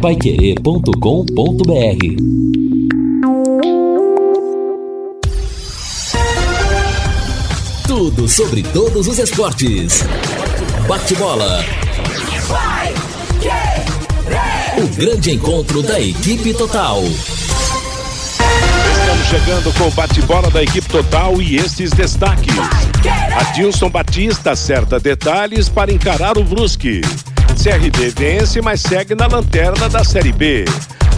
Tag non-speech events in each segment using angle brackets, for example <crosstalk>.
paiquerê.com.br Tudo sobre todos os esportes. Bate-bola. O grande encontro da equipe total. Estamos chegando com o bate-bola da equipe total e estes destaques. Adilson Batista acerta detalhes para encarar o Brusque. CRB vence, mas segue na lanterna da Série B.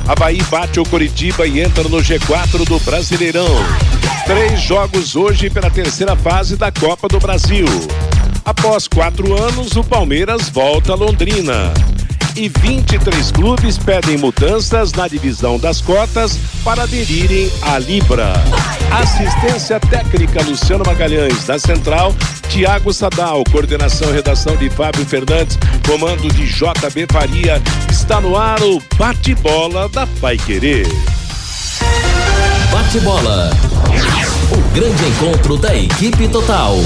Havaí bate o Coritiba e entra no G4 do Brasileirão. Três jogos hoje pela terceira fase da Copa do Brasil. Após quatro anos, o Palmeiras volta a Londrina e 23 clubes pedem mudanças na divisão das cotas para aderirem à Libra. Assistência técnica Luciano Magalhães, da Central, Tiago Sadal, coordenação e redação de Fábio Fernandes, comando de JB Faria. Está no ar o bate-bola da Pai Querer. Bate-bola. O grande encontro da equipe total.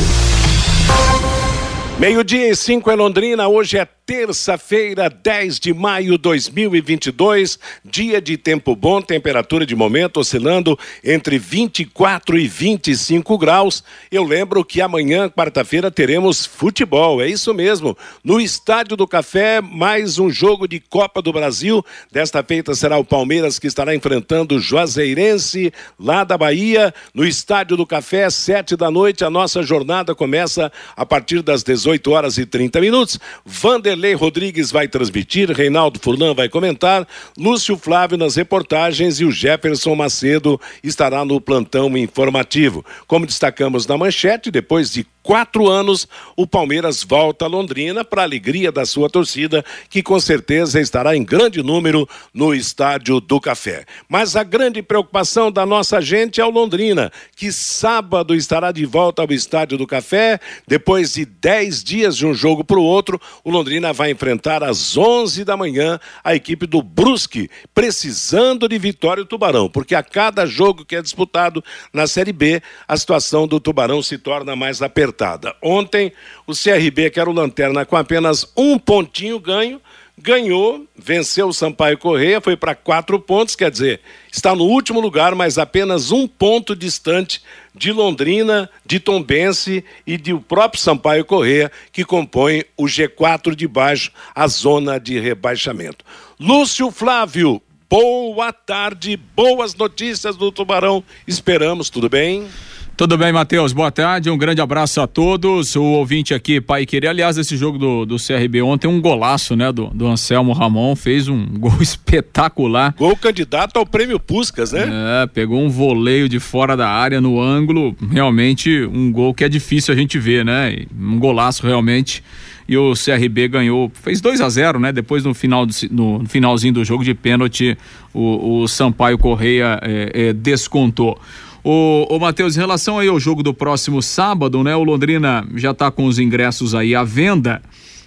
Meio-dia e cinco em Londrina, hoje é terça-feira, 10 de maio de 2022, dia de tempo bom, temperatura de momento oscilando entre 24 e 25 graus. Eu lembro que amanhã, quarta-feira, teremos futebol, é isso mesmo. No Estádio do Café, mais um jogo de Copa do Brasil. Desta feita será o Palmeiras que estará enfrentando o Juazeirense, lá da Bahia. No Estádio do Café, sete da noite, a nossa jornada começa a partir das 18 horas e 30 minutos. Vander Vanderlei Rodrigues vai transmitir, Reinaldo Furlan vai comentar, Lúcio Flávio nas reportagens e o Jefferson Macedo estará no plantão informativo. Como destacamos na manchete, depois de quatro anos, o Palmeiras volta a Londrina para alegria da sua torcida, que com certeza estará em grande número no Estádio do Café. Mas a grande preocupação da nossa gente é o Londrina, que sábado estará de volta ao Estádio do Café. Depois de dez dias de um jogo para o outro, o Londrina vai enfrentar às onze da manhã a equipe do Brusque, precisando de vitória o Tubarão, porque a cada jogo que é disputado na Série B, a situação do Tubarão se torna mais apertada. Ontem, o CRB, que era o Lanterna, com apenas um pontinho ganho, ganhou, venceu o Sampaio Correia, foi para quatro pontos, quer dizer, está no último lugar, mas apenas um ponto distante de Londrina, de Tombense e do próprio Sampaio Correia, que compõe o G4 de baixo, a zona de rebaixamento. Lúcio Flávio, boa tarde, boas notícias do Tubarão, esperamos, tudo bem? Tudo bem, Matheus? Boa tarde, um grande abraço a todos. O ouvinte aqui, Pai Querer. Aliás, esse jogo do, do CRB ontem, um golaço, né? Do, do Anselmo Ramon, fez um <laughs> gol espetacular. Gol candidato ao prêmio Puscas, né? É, pegou um voleio de fora da área no ângulo. Realmente, um gol que é difícil a gente ver, né? Um golaço realmente e o CRB ganhou, fez 2 a 0 né? Depois no final do, no finalzinho do jogo de pênalti, o, o Sampaio Correia é, é, descontou. O, o Matheus, em relação aí ao jogo do próximo sábado, né? O Londrina já está com os ingressos aí à venda,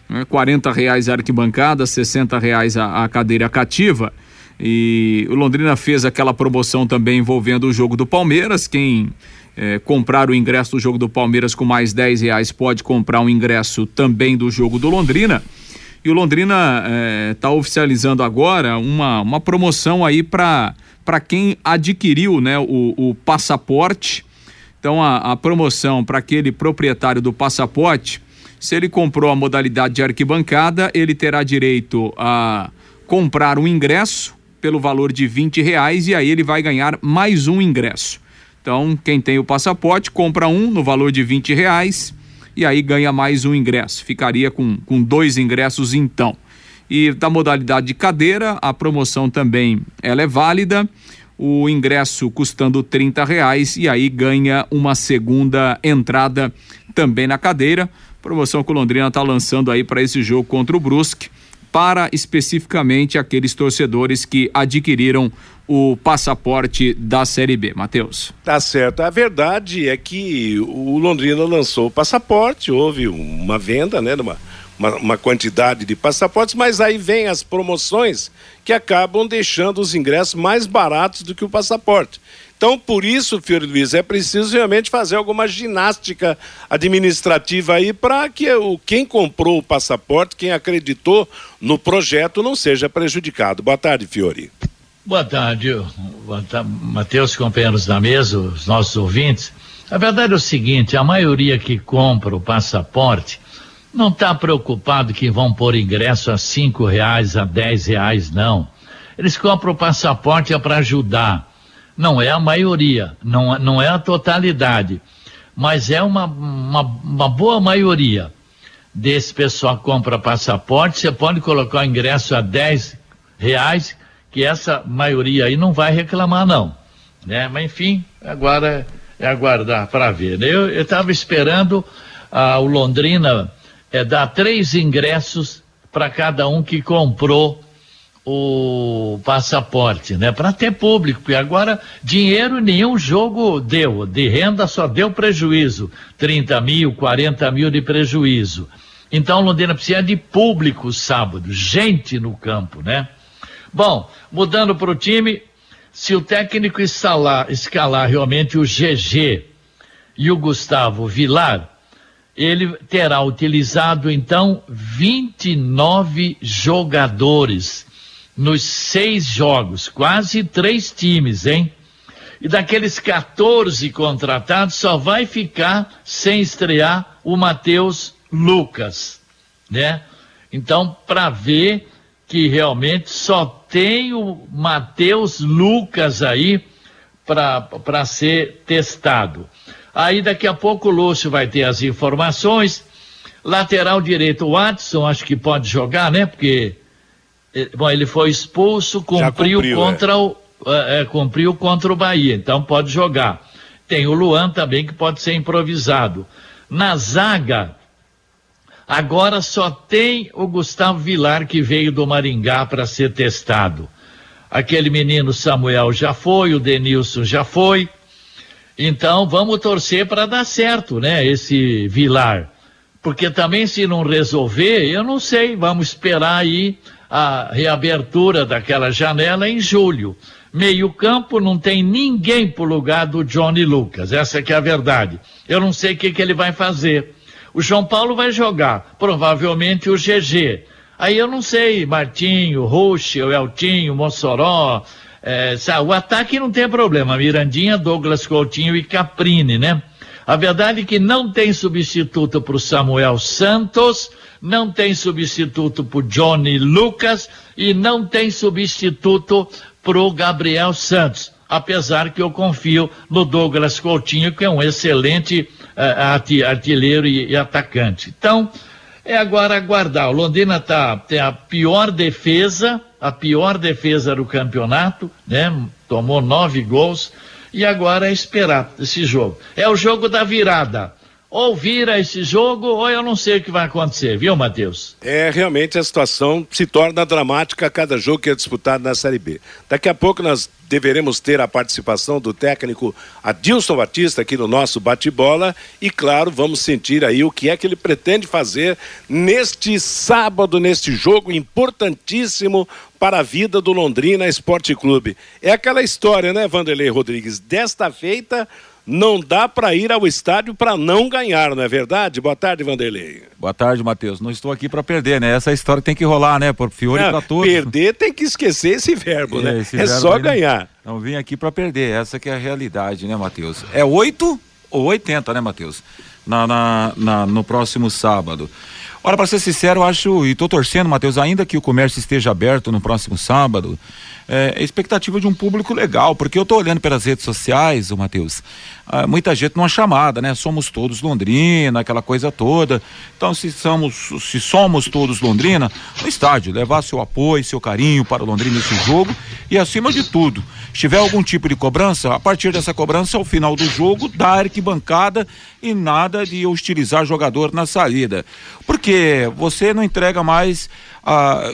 né, 40 reais a arquibancada, 60 reais a, a cadeira cativa. E o Londrina fez aquela promoção também envolvendo o jogo do Palmeiras. Quem é, comprar o ingresso do jogo do Palmeiras com mais 10 reais pode comprar um ingresso também do jogo do Londrina. E o Londrina está é, oficializando agora uma, uma promoção aí para para quem adquiriu né, o, o passaporte. Então, a, a promoção para aquele proprietário do passaporte, se ele comprou a modalidade de arquibancada, ele terá direito a comprar um ingresso pelo valor de 20 reais e aí ele vai ganhar mais um ingresso. Então, quem tem o passaporte, compra um no valor de 20 reais e aí ganha mais um ingresso. Ficaria com, com dois ingressos então. E da modalidade de cadeira, a promoção também ela é válida. O ingresso custando 30 reais e aí ganha uma segunda entrada também na cadeira. Promoção que o Londrina está lançando aí para esse jogo contra o Brusque, para especificamente aqueles torcedores que adquiriram o passaporte da Série B. Matheus. Tá certo. A verdade é que o Londrina lançou o passaporte, houve uma venda, né, numa uma, uma quantidade de passaportes, mas aí vem as promoções que acabam deixando os ingressos mais baratos do que o passaporte. Então, por isso, Fiore Luiz, é preciso realmente fazer alguma ginástica administrativa aí para que o, quem comprou o passaporte, quem acreditou no projeto, não seja prejudicado. Boa tarde, Fiore. Boa tarde, Matheus, companheiros da mesa, os nossos ouvintes. A verdade é o seguinte: a maioria que compra o passaporte não está preocupado que vão pôr ingresso a cinco reais, a dez reais, não. Eles compram o passaporte é para ajudar não é a maioria, não, não é a totalidade, mas é uma, uma, uma boa maioria desse pessoal que compra passaporte. Você pode colocar o ingresso a 10 reais, que essa maioria aí não vai reclamar, não. Né? Mas enfim, agora é aguardar para ver. Eu estava esperando ah, o Londrina é, dar três ingressos para cada um que comprou o passaporte, né? Para ter público, porque agora dinheiro nenhum jogo deu, de renda só deu prejuízo, 30 mil, 40 mil de prejuízo. Então Londrina precisa de público sábado, gente no campo, né? Bom, mudando para o time, se o técnico escalar, escalar realmente o GG e o Gustavo Vilar, ele terá utilizado então 29 jogadores nos seis jogos, quase três times, hein? E daqueles 14 contratados, só vai ficar sem estrear o Matheus Lucas, né? Então, para ver que realmente só tem o Matheus Lucas aí para ser testado. Aí daqui a pouco o Lúcio vai ter as informações. Lateral direito, o Watson, acho que pode jogar, né? Porque é, bom, ele foi expulso, cumpriu, cumpriu contra é. o é, é, cumpriu contra o Bahia, então pode jogar. Tem o Luan também que pode ser improvisado. Na zaga, agora só tem o Gustavo Vilar que veio do Maringá para ser testado. Aquele menino Samuel já foi, o Denilson já foi. Então vamos torcer para dar certo, né? Esse Vilar. Porque também se não resolver, eu não sei, vamos esperar aí a reabertura daquela janela em julho. Meio campo não tem ninguém pro lugar do Johnny Lucas, essa que é a verdade. Eu não sei o que, que ele vai fazer. O João Paulo vai jogar, provavelmente o GG. Aí eu não sei, Martinho, Ruxo, Eltinho, Mossoró, é, sabe, o ataque não tem problema, Mirandinha, Douglas Coutinho e Caprini, né? A verdade é que não tem substituto para o Samuel Santos, não tem substituto para o Johnny Lucas e não tem substituto para o Gabriel Santos. Apesar que eu confio no Douglas Coutinho, que é um excelente artilheiro e, e, atacante. Então, é agora aguardar. O Londrina tá, tem a pior defesa, a pior defesa do campeonato, né? Tomou nove gols e agora é esperar esse jogo. É o jogo da virada ou vira esse jogo, ou eu não sei o que vai acontecer, viu, Matheus? É, realmente a situação se torna dramática a cada jogo que é disputado na Série B. Daqui a pouco nós deveremos ter a participação do técnico Adilson Batista aqui no nosso bate-bola e, claro, vamos sentir aí o que é que ele pretende fazer neste sábado, neste jogo importantíssimo para a vida do Londrina Esporte Clube. É aquela história, né, Vanderlei Rodrigues? Desta feita não dá para ir ao estádio para não ganhar, não é verdade? Boa tarde, Vanderlei. Boa tarde, Matheus. Não estou aqui para perder, né? Essa história tem que rolar, né? Por Fiore para todos. Perder tem que esquecer esse verbo, é, né? Esse é verbo só ganhar. Não vim aqui para perder, essa que é a realidade, né, Matheus? É 8 ou 80, né, Matheus? Na, na, na, no próximo sábado. Olha, para ser sincero, eu acho, e estou torcendo, Matheus, ainda que o comércio esteja aberto no próximo sábado, é, expectativa de um público legal, porque eu estou olhando pelas redes sociais, o Matheus, ah, muita gente numa chamada, né? Somos todos Londrina, aquela coisa toda. Então, se somos, se somos todos Londrina, no estádio, levar seu apoio, seu carinho para o Londrina nesse jogo e, acima de tudo, se tiver algum tipo de cobrança, a partir dessa cobrança, ao final do jogo, dar arquibancada e nada de hostilizar jogador na saída. Porque você não entrega mais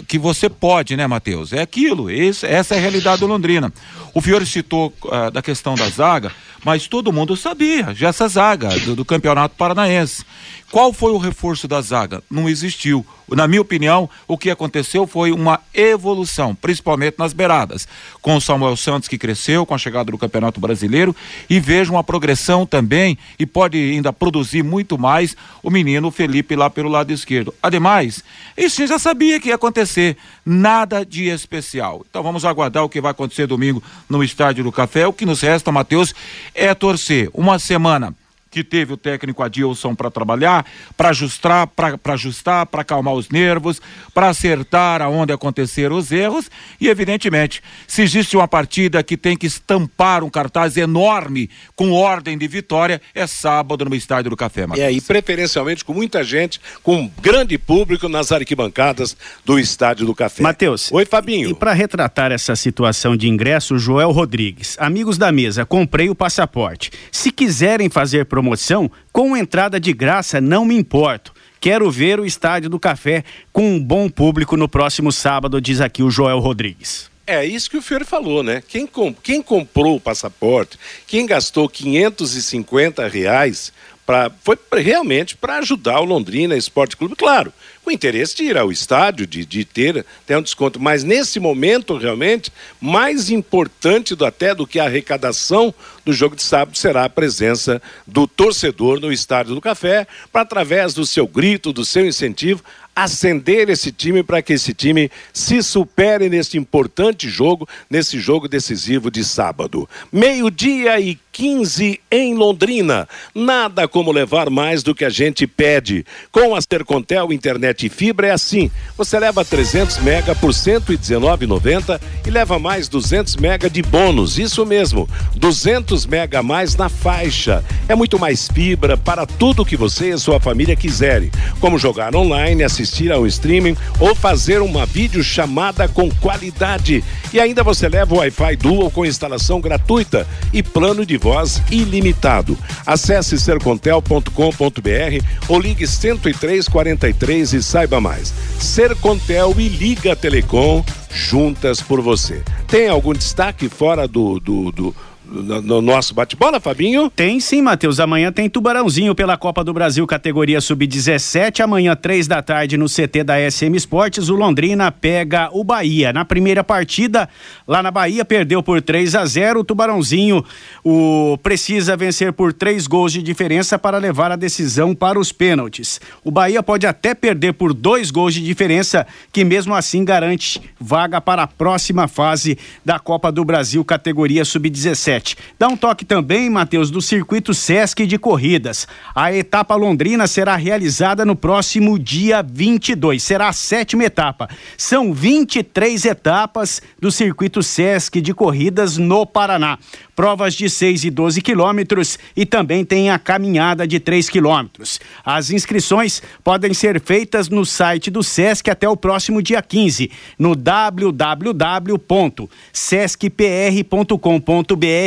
que você pode, né, Matheus? É aquilo, esse, essa é a realidade do Londrina. O Fiore citou ah, da questão da zaga, mas todo mundo sabia, já essa zaga do, do Campeonato Paranaense. Qual foi o reforço da zaga? Não existiu. Na minha opinião, o que aconteceu foi uma evolução, principalmente nas beiradas, com o Samuel Santos que cresceu com a chegada do Campeonato Brasileiro e vejo uma progressão também e pode ainda produzir muito mais o menino Felipe lá pelo lado esquerdo. Ademais, isso já sabia que ia acontecer, nada de especial. Então vamos aguardar o que vai acontecer domingo no Estádio do Café. O que nos resta, Matheus, é torcer uma semana que teve o técnico Adilson para trabalhar, para ajustar, para ajustar, para acalmar os nervos, para acertar aonde aconteceram os erros e evidentemente, se existe uma partida que tem que estampar um cartaz enorme com ordem de vitória, é sábado no estádio do Café, Matheus. É, e preferencialmente com muita gente, com um grande público nas arquibancadas do estádio do Café. Matheus. Oi, Fabinho. E, e para retratar essa situação de ingresso, Joel Rodrigues, amigos da mesa, comprei o passaporte. Se quiserem fazer promoção promoção, com entrada de graça, não me importo. Quero ver o Estádio do Café com um bom público no próximo sábado, diz aqui o Joel Rodrigues. É isso que o Fiore falou, né? Quem, quem comprou o passaporte, quem gastou 550 reais, pra, foi realmente para ajudar o Londrina Esporte Clube, claro com interesse de ir ao estádio, de, de ter, ter um desconto. Mas nesse momento, realmente, mais importante do, até do que a arrecadação do jogo de sábado será a presença do torcedor no Estádio do Café, para através do seu grito, do seu incentivo, acender esse time para que esse time se supere nesse importante jogo, nesse jogo decisivo de sábado. Meio-dia e 15 em Londrina. Nada como levar mais do que a gente pede. Com a Sercontel Internet e Fibra é assim. Você leva 300 mega por 119,90 e leva mais 200 mega de bônus. Isso mesmo, 200 mega a mais na faixa. É muito mais fibra para tudo que você e sua família quiserem, como jogar online, assistir ao streaming ou fazer uma videochamada com qualidade. E ainda você leva o Wi-Fi Dual com instalação gratuita e plano de voz ilimitado. Acesse sercontel.com.br ou ligue 10343 e saiba mais. Sercontel e Liga Telecom juntas por você. Tem algum destaque fora do, do, do no, no nosso bate-bola, Fabinho? Tem sim, Matheus. Amanhã tem Tubarãozinho pela Copa do Brasil, categoria sub-17. Amanhã, três da tarde, no CT da SM Esportes, o Londrina pega o Bahia. Na primeira partida, lá na Bahia, perdeu por 3 a 0 O Tubarãozinho o, precisa vencer por três gols de diferença para levar a decisão para os pênaltis. O Bahia pode até perder por dois gols de diferença, que mesmo assim garante vaga para a próxima fase da Copa do Brasil, categoria sub-17. Dá um toque também, Matheus, do circuito Sesc de corridas. A etapa londrina será realizada no próximo dia 22. Será a sétima etapa. São 23 etapas do circuito Sesc de corridas no Paraná provas de 6 e 12 quilômetros e também tem a caminhada de 3 quilômetros. As inscrições podem ser feitas no site do SESC até o próximo dia 15, no www.sescpr.com.br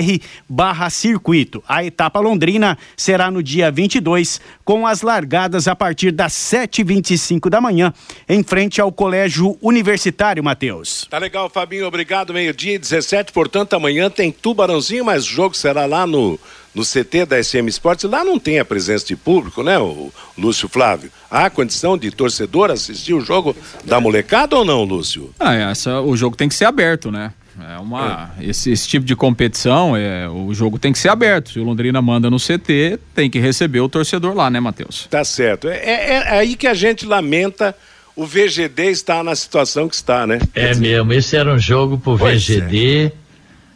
circuito. A etapa londrina será no dia 22, com as largadas a partir das 7h25 da manhã, em frente ao Colégio Universitário, Matheus. Tá legal, Fabinho, obrigado. Meio-dia 17, portanto, amanhã tem Tubarãozinho mas o jogo será lá no, no CT da SM Sports. Lá não tem a presença de público, né, o Lúcio Flávio? Há condição de torcedor assistir o jogo da molecada ou não, Lúcio? Ah, essa, o jogo tem que ser aberto, né? É uma, é. Esse, esse, tipo de competição, é, o jogo tem que ser aberto. Se o Londrina manda no CT, tem que receber o torcedor lá, né, Matheus? Tá certo. É, é, é aí que a gente lamenta o VGD estar na situação que está, né? É mesmo, esse era um jogo pro pois VGD. É.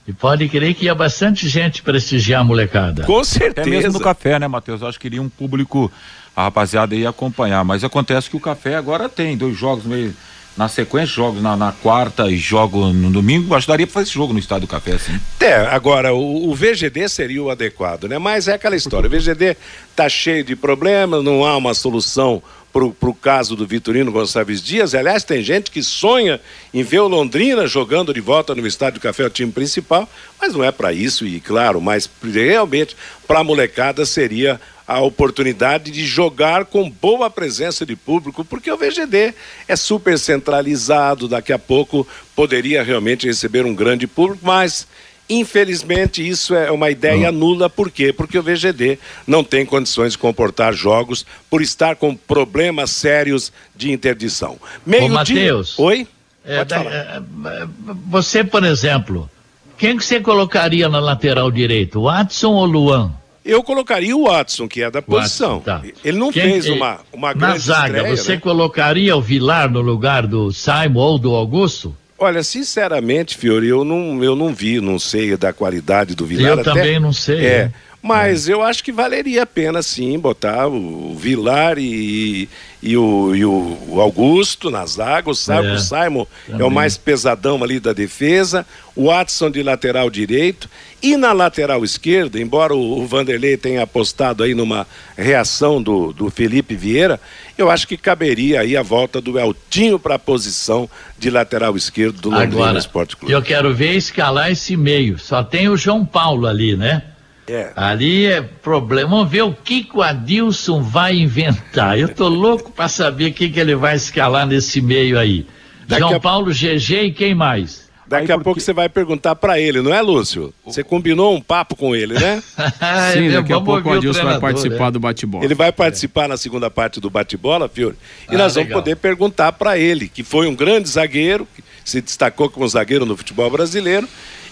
E pode crer que ia bastante gente prestigiar a molecada. Com certeza. Até mesmo no café, né, Matheus? Acho que iria um público, a rapaziada ia acompanhar. Mas acontece que o café agora tem dois jogos meio na sequência, jogos na, na, quarta e jogo no domingo, acho que para fazer esse jogo no Estádio do Café, assim. É, agora, o, o, VGD seria o adequado, né? Mas é aquela história, o VGD tá cheio de problemas, não há uma solução para o caso do Vitorino Gonçalves Dias. Aliás, tem gente que sonha em ver o Londrina jogando de volta no Estádio Café, o time principal, mas não é para isso, e claro, mas realmente para a molecada seria a oportunidade de jogar com boa presença de público, porque o VGD é super centralizado, daqui a pouco poderia realmente receber um grande público, mas infelizmente isso é uma ideia Hum. nula, por quê? Porque o VGD não tem condições de comportar jogos por estar com problemas sérios de interdição. Meio Matheus. dia... Oi? É, falar. é, é, você, por exemplo, quem que você colocaria na lateral direito? Watson ou Luan? Eu colocaria o Watson, que é da posição. Watson, tá. Ele não Quem- fez eh, uma, uma Na grande zaga, estreia, você né? colocaria o Vilar no lugar do Simon ou do Augusto? Olha, sinceramente, Fiori, eu não, eu não vi, não sei da qualidade do Vilar. Eu até- também não sei, É, né? mas eu acho que valeria a pena, sim, botar o Vilar e, e, o, e o Augusto na zaga. O, Sa- É, o Simon é o também. mais pesadão ali da defesa. O Watson de lateral direito. E na lateral esquerda, embora o, o Vanderlei tenha apostado aí numa reação do, do Felipe Vieira, eu acho que caberia aí a volta do Eltinho para a posição de lateral esquerdo do Londrina Agora, Esporte Clube. eu quero ver escalar esse meio. Só tem o João Paulo ali, né? É. Ali é problema. Vamos ver o que, que o Adilson vai inventar. Eu tô louco para saber o que, que ele vai escalar nesse meio aí. Daqui João a- Paulo, GG e quem mais? Daqui Aí a porque- pouco você vai perguntar para ele, não é, Lúcio? Você combinou um papo com ele, né? <laughs> Sim, É, daqui a vamos pouco o Adilson vai participar né? do bate-bola. Ele vai participar na segunda parte do bate-bola, Fiore, e Ah, nós vamos legal. poder perguntar para ele, que foi um grande zagueiro, que se destacou como zagueiro no futebol brasileiro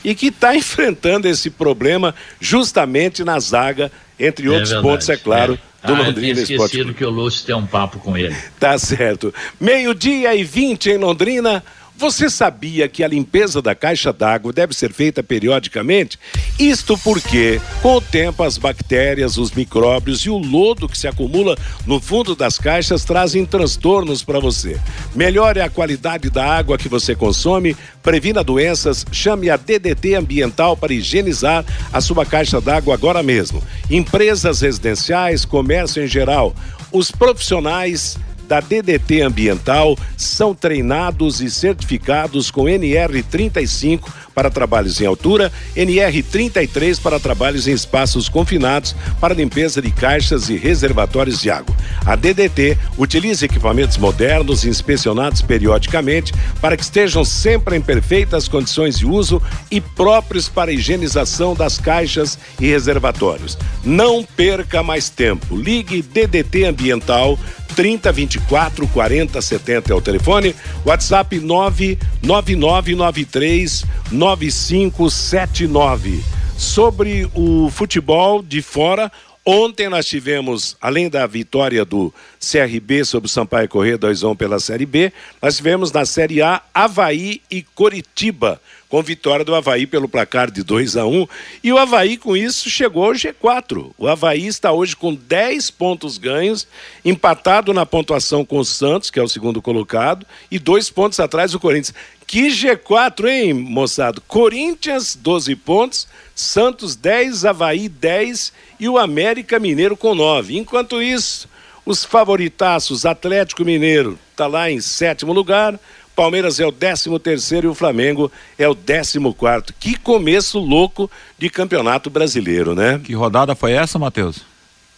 e que está enfrentando esse problema justamente na zaga, entre outros verdade, pontos, é claro, é. do ah, eu Londrina tinha Esporte esquecido Clube. que o Lúcio tem um papo com ele. Tá certo. Meio-dia e 20 em Londrina. Você sabia que a limpeza da caixa d'água deve ser feita periodicamente? Isto porque, com o tempo, as bactérias, os micróbios e o lodo que se acumula no fundo das caixas trazem transtornos para você. Melhore a qualidade da água que você consome, previna doenças, chame a DDT Ambiental para higienizar a sua caixa d'água agora mesmo. Empresas residenciais, comércio em geral, os profissionais da DDT Ambiental são treinados e certificados com NR35 para trabalhos em altura, NR33 para trabalhos em espaços confinados para limpeza de caixas e reservatórios de água. A DDT utiliza equipamentos modernos inspecionados periodicamente para que estejam sempre em perfeitas condições de uso e próprios para a higienização das caixas e reservatórios. Não perca mais tempo. Ligue DDT Ambiental 30 24 40 70 é o telefone. WhatsApp 99993 9579. Sobre o futebol de fora, ontem nós tivemos, além da vitória do CRB sobre o Sampaio Corrêa 2 pela Série B, nós tivemos na Série A Havaí e Coritiba, com vitória do Havaí pelo placar de 2 a 1 E o Havaí, com isso, chegou ao G4. O Havaí está hoje com 10 pontos ganhos, empatado na pontuação com o Santos, que é o segundo colocado, e dois pontos atrás do Corinthians. Que G4, hein, moçada? Corinthians, 12 pontos, Santos 10, Havaí 10 e o América Mineiro com 9. Enquanto isso, os favoritaços, Atlético Mineiro está lá em sétimo lugar, Palmeiras é o décimo terceiro e o Flamengo é o décimo quarto. Que começo louco de campeonato brasileiro, né? Que rodada foi essa, Matheus?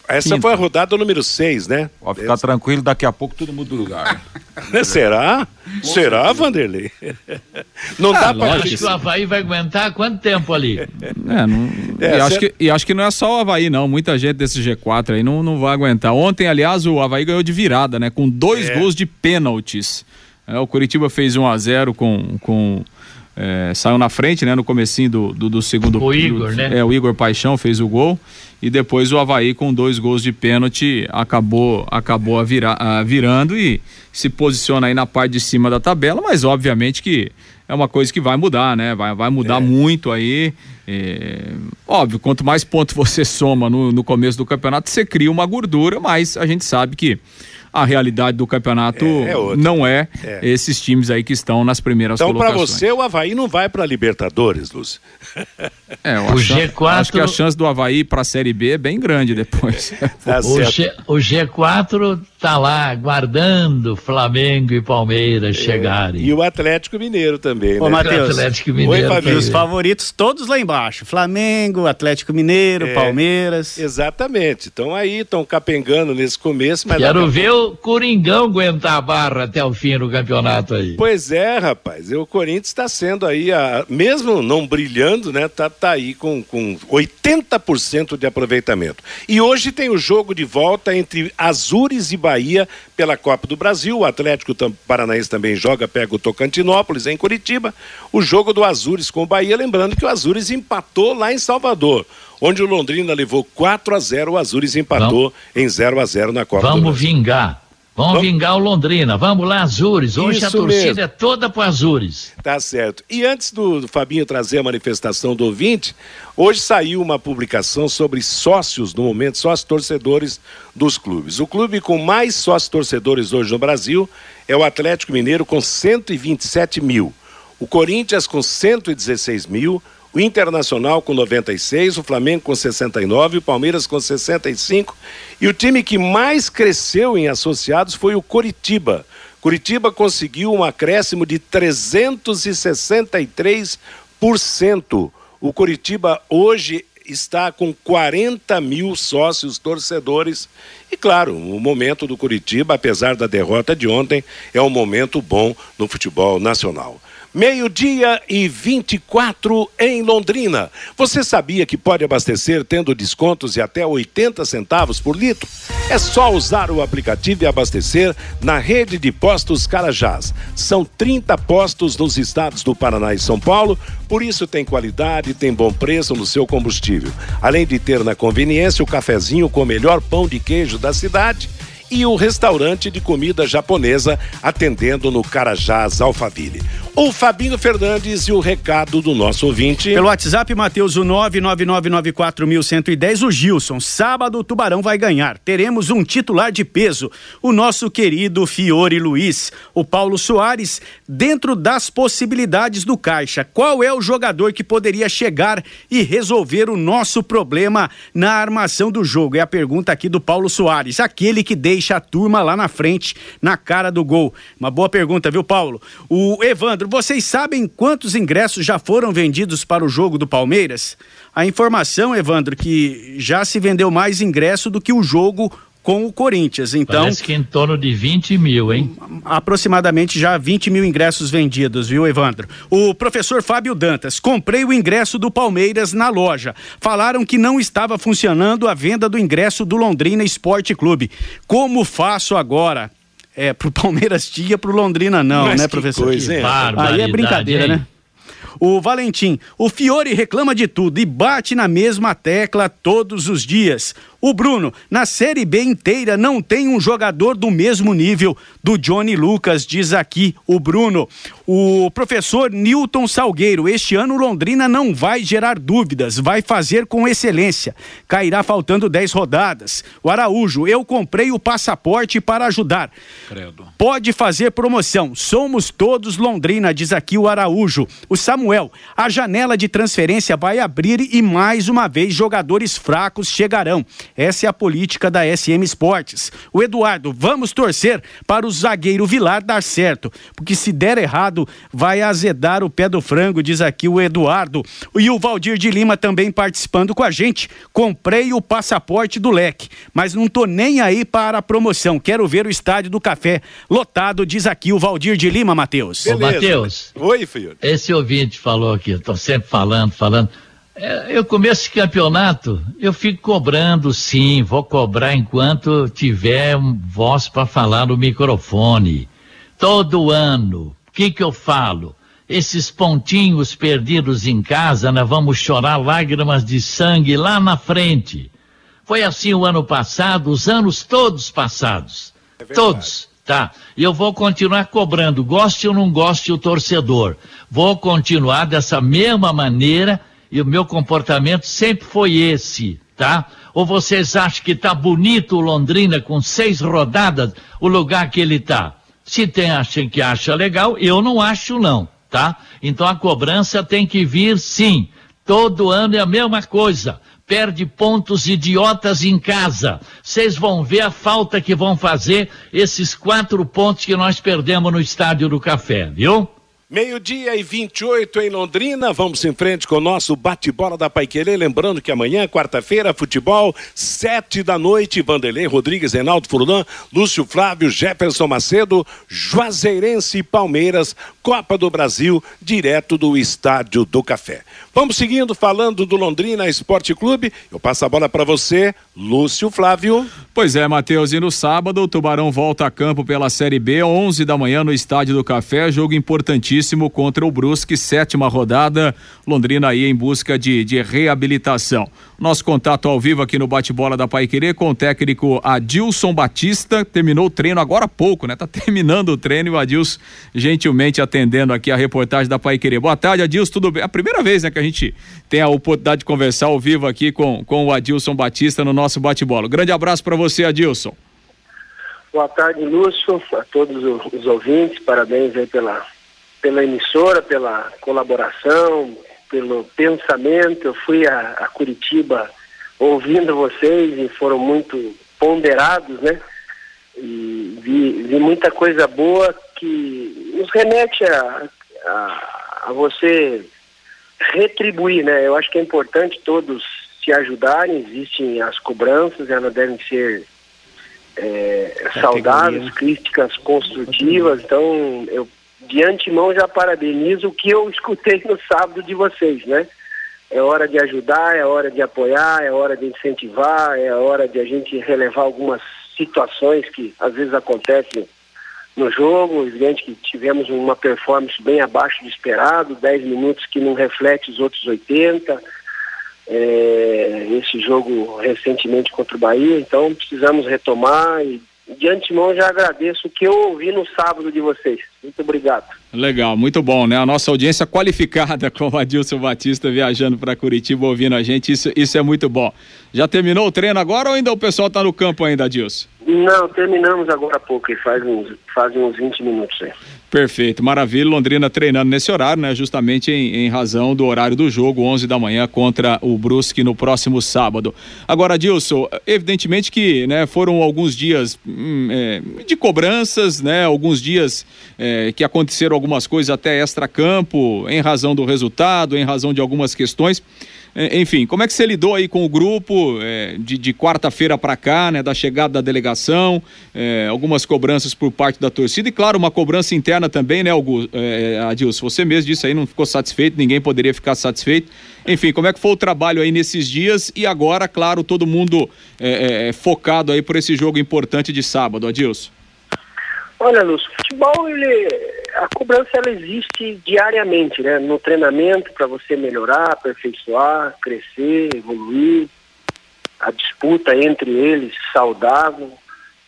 Essa Quinta. foi a rodada número 6, né? Pode ficar tranquilo, daqui a pouco todo mundo do lugar. <laughs> Será? Será, Vanderlei? <laughs> Não dá pra Acho que o Havaí vai aguentar quanto tempo ali? É, não, É, e, acho que, e acho que não é só o Havaí, não. Muita gente desse G4 aí não, não vai aguentar. Ontem, aliás, o Havaí ganhou de virada, né? Com dois É. gols de pênaltis. É, o Curitiba fez 1 a 0 com. com é, saiu na frente, né? No comecinho do, do, do segundo O Igor, do- né? É, o Igor Paixão fez o gol. E depois o Havaí, com dois gols de pênalti, acabou, acabou a vira, a virando e se posiciona aí na parte de cima da tabela, mas obviamente que é uma coisa que vai mudar, né? Vai, vai mudar muito aí. é, Óbvio, quanto mais pontos você soma no, no começo do campeonato, você cria uma gordura, mas a gente sabe que a realidade do campeonato É, é não é, É. esses times aí que estão nas primeiras Então, para colocações. você, o Havaí não vai para Libertadores, Lúcio. É, eu O acho, G4 acho que a chance do Havaí para a Série B é bem grande depois. <laughs> Tá O. G, o G4 tá lá aguardando Flamengo e Palmeiras chegarem. E o Atlético Mineiro também, Ô, né? Matheus. Atlético Oi, Mineiro. E também. os favoritos todos lá embaixo. Flamengo, Atlético Mineiro, É. Palmeiras. Exatamente. Então aí estão capengando nesse começo, mas Quero ver o Coringão aguentar a barra até o fim do campeonato aí. Pois é, rapaz. E O Corinthians está sendo aí, a- mesmo não brilhando, né? Tá, tá aí com, com 80% de aproveitamento. E hoje tem o jogo de volta entre Azures e Bahia pela Copa do Brasil. O Atlético Paranaense também joga, pega o Tocantinópolis em Curitiba. O jogo do Azures com o Bahia, lembrando que o Azures empatou lá em Salvador. Onde o Londrina levou 4 a 0 o Azures empatou em 0 a 0 na Copa do Vamos vingar. Vamos, Vamos- vingar o Londrina. Vamos lá, Azures. Hoje a Isso torcida mesmo. é toda pro Azures. Tá certo. E antes do, do Fabinho trazer a manifestação do ouvinte, hoje saiu uma publicação sobre sócios, no momento, sócios torcedores dos clubes. O clube com mais sócios torcedores hoje no Brasil é o Atlético Mineiro, com 127 mil. O Corinthians com 116 mil. O Internacional com 96, o Flamengo com 69, o Palmeiras com 65. E o time que mais cresceu em associados foi o Coritiba. Curitiba conseguiu um acréscimo de 363%. O Curitiba hoje está com 40 mil sócios torcedores. E claro, o momento do Curitiba, apesar da derrota de ontem, é um momento bom no futebol nacional. Meio-dia e 24 em Londrina. Você sabia que pode abastecer tendo descontos de até 80 centavos por litro? É só usar o aplicativo e abastecer na rede de postos Carajás. São 30 postos nos estados do Paraná e São Paulo, por isso tem qualidade e tem bom preço no seu combustível. Além de ter na conveniência o cafezinho com o melhor pão de queijo da cidade e o restaurante de comida japonesa atendendo no Carajás Alphaville. O Fabinho Fernandes e o recado do nosso ouvinte. Pelo WhatsApp, Matheus, o 99994110, o Gilson. Sábado o Tubarão vai ganhar. Teremos um titular de peso, o nosso querido Fiore Luiz. O Paulo Soares, dentro das possibilidades do Caixa, qual é o jogador que poderia chegar e resolver o nosso problema na armação do jogo? É a pergunta aqui do Paulo Soares, aquele que deixa a turma lá na frente, na cara do gol. Uma boa pergunta, viu, Paulo? O Evandro, vocês sabem quantos ingressos já foram vendidos para o jogo do Palmeiras? A informação, Evandro, que já se vendeu mais ingresso do que o jogo com o Corinthians. Então, Parece que em torno de 20 mil, hein? aproximadamente já 20 mil ingressos vendidos, viu, Evandro? O professor Fábio Dantas, comprei o ingresso do Palmeiras na loja. Falaram que não estava funcionando a venda do ingresso do Londrina Esporte Clube. Como faço agora? É, pro Palmeiras tinha, pro Londrina não, Mas né, que professor? coisa, hein? Aí é brincadeira, hein? né? O Valentim, o Fiore reclama de tudo e bate na mesma tecla todos os dias. O Bruno, na Série B inteira não tem um jogador do mesmo nível do Johnny Lucas, diz aqui o Bruno. O professor Newton Salgueiro, este ano Londrina não vai gerar dúvidas, vai fazer com excelência. Cairá faltando 10 rodadas. O Araújo, eu comprei o passaporte para ajudar. Credo. Pode fazer promoção. Somos todos Londrina, diz aqui o Araújo. O Samuel, a janela de transferência vai abrir e mais uma vez jogadores fracos chegarão. Essa é a política da SM Esportes. O Eduardo, vamos torcer para o zagueiro Vilar dar certo, porque se der errado, vai azedar o pé do frango, diz aqui o Eduardo. E o Valdir de Lima também participando com a gente. Comprei o passaporte do leque, mas não tô nem aí para a promoção. Quero ver o estádio do café lotado, diz aqui o Valdir de Lima, Matheus. Ô, Matheus. Oi, filho. Esse ouvinte falou aqui, estou sempre falando, falando. É, eu começo esse campeonato, eu fico cobrando sim, vou cobrar enquanto tiver voz para falar no microfone. Todo ano, o que que eu falo? Esses pontinhos perdidos em casa, nós vamos chorar lágrimas de sangue lá na frente. Foi assim o ano passado, os anos todos passados. todos, tá? E eu vou continuar cobrando, goste ou não goste o torcedor. Vou continuar dessa mesma maneira e o meu comportamento sempre foi esse, tá? Ou vocês acham que tá bonito o Londrina com seis rodadas, o lugar que ele tá? Se tem acham que acha legal, eu não acho não, tá? Então a cobrança tem que vir sim. Todo ano é a mesma coisa. perde pontos idiotas em casa. Vocês vão ver a falta que vão fazer esses quatro pontos que nós perdemos no Estádio do Café, viu? Meio-dia e 28 em Londrina. Vamos em frente com o nosso bate-bola da Paiquerê. Lembrando que amanhã, quarta-feira, futebol, sete da noite. Vanderlei Rodrigues, Reinaldo Furlan, Lúcio Flávio, Jefferson Macedo, Juazeirense e Palmeiras, Copa do Brasil, direto do Estádio do Café. Vamos seguindo falando do Londrina Esporte Clube. Eu passo a bola para você, Lúcio Flávio. Pois é, Matheus. E no sábado, o Tubarão volta a campo pela Série B, 11 da manhã no Estádio do Café. Jogo importantíssimo contra o Brusque, sétima rodada. Londrina aí em busca de, de reabilitação. Nosso contato ao vivo aqui no bate-bola da Pai Querer com o técnico Adilson Batista. Terminou o treino agora há pouco, né? Tá <laughs> terminando o treino e o Adilson gentilmente atendendo aqui a reportagem da Pai Querer. Boa tarde, Adilson, tudo bem? É a primeira vez, né, que a gente tem a oportunidade de conversar ao vivo aqui com, com o Adilson Batista no nosso bate-bola. Grande abraço para você, Adilson. Boa tarde, Lúcio, a todos os ouvintes, parabéns aí pela, pela emissora, pela colaboração, pelo pensamento. Eu fui a, a Curitiba ouvindo vocês e foram muito ponderados, né? E vi, vi muita coisa boa que nos remete a, a, a você retribuir, né? Eu acho que é importante todos se ajudarem, existem as cobranças, elas devem ser é, saudáveis, críticas construtivas, então eu de antemão já parabenizo o que eu escutei no sábado de vocês, né? É hora de ajudar, é hora de apoiar, é hora de incentivar, é hora de a gente relevar algumas situações que às vezes acontecem no jogo. Evidente que tivemos uma performance bem abaixo do esperado, 10 minutos que não reflete os outros 80. É, esse jogo recentemente contra o Bahia, então precisamos retomar e de antemão já agradeço o que eu ouvi no sábado de vocês. Muito obrigado. Legal, muito bom, né? A nossa audiência qualificada <laughs> com o Adilson Batista viajando para Curitiba ouvindo a gente, isso, isso é muito bom. Já terminou o treino agora ou ainda o pessoal está no campo ainda, Adilson? Não, terminamos agora há pouco, faz uns, faz uns 20 minutos aí. Perfeito, maravilha. Londrina treinando nesse horário, né? Justamente em, em, razão do horário do jogo, 11 da manhã contra o Brusque no próximo sábado. Agora, Dilson, evidentemente que né, foram alguns dias hum, é, de cobranças, né? Alguns dias é, que aconteceram algumas coisas até extra-campo, em razão do resultado, em razão de algumas questões. É, enfim, como é que você lidou aí com o grupo é, de, de quarta-feira para cá, né, da chegada da delegação, é, algumas cobranças por parte da torcida e, claro, uma cobrança interna também, né, Augusto, é, Adilson? Você mesmo disse aí, não ficou satisfeito, ninguém poderia ficar satisfeito. Enfim, como é que foi o trabalho aí nesses dias e agora, claro, todo mundo é, é, focado aí por esse jogo importante de sábado, Adilson? Olha, Lúcio, futebol, ele, a cobrança ela existe diariamente, né? No treinamento para você melhorar, aperfeiçoar, crescer, evoluir, a disputa entre eles saudável.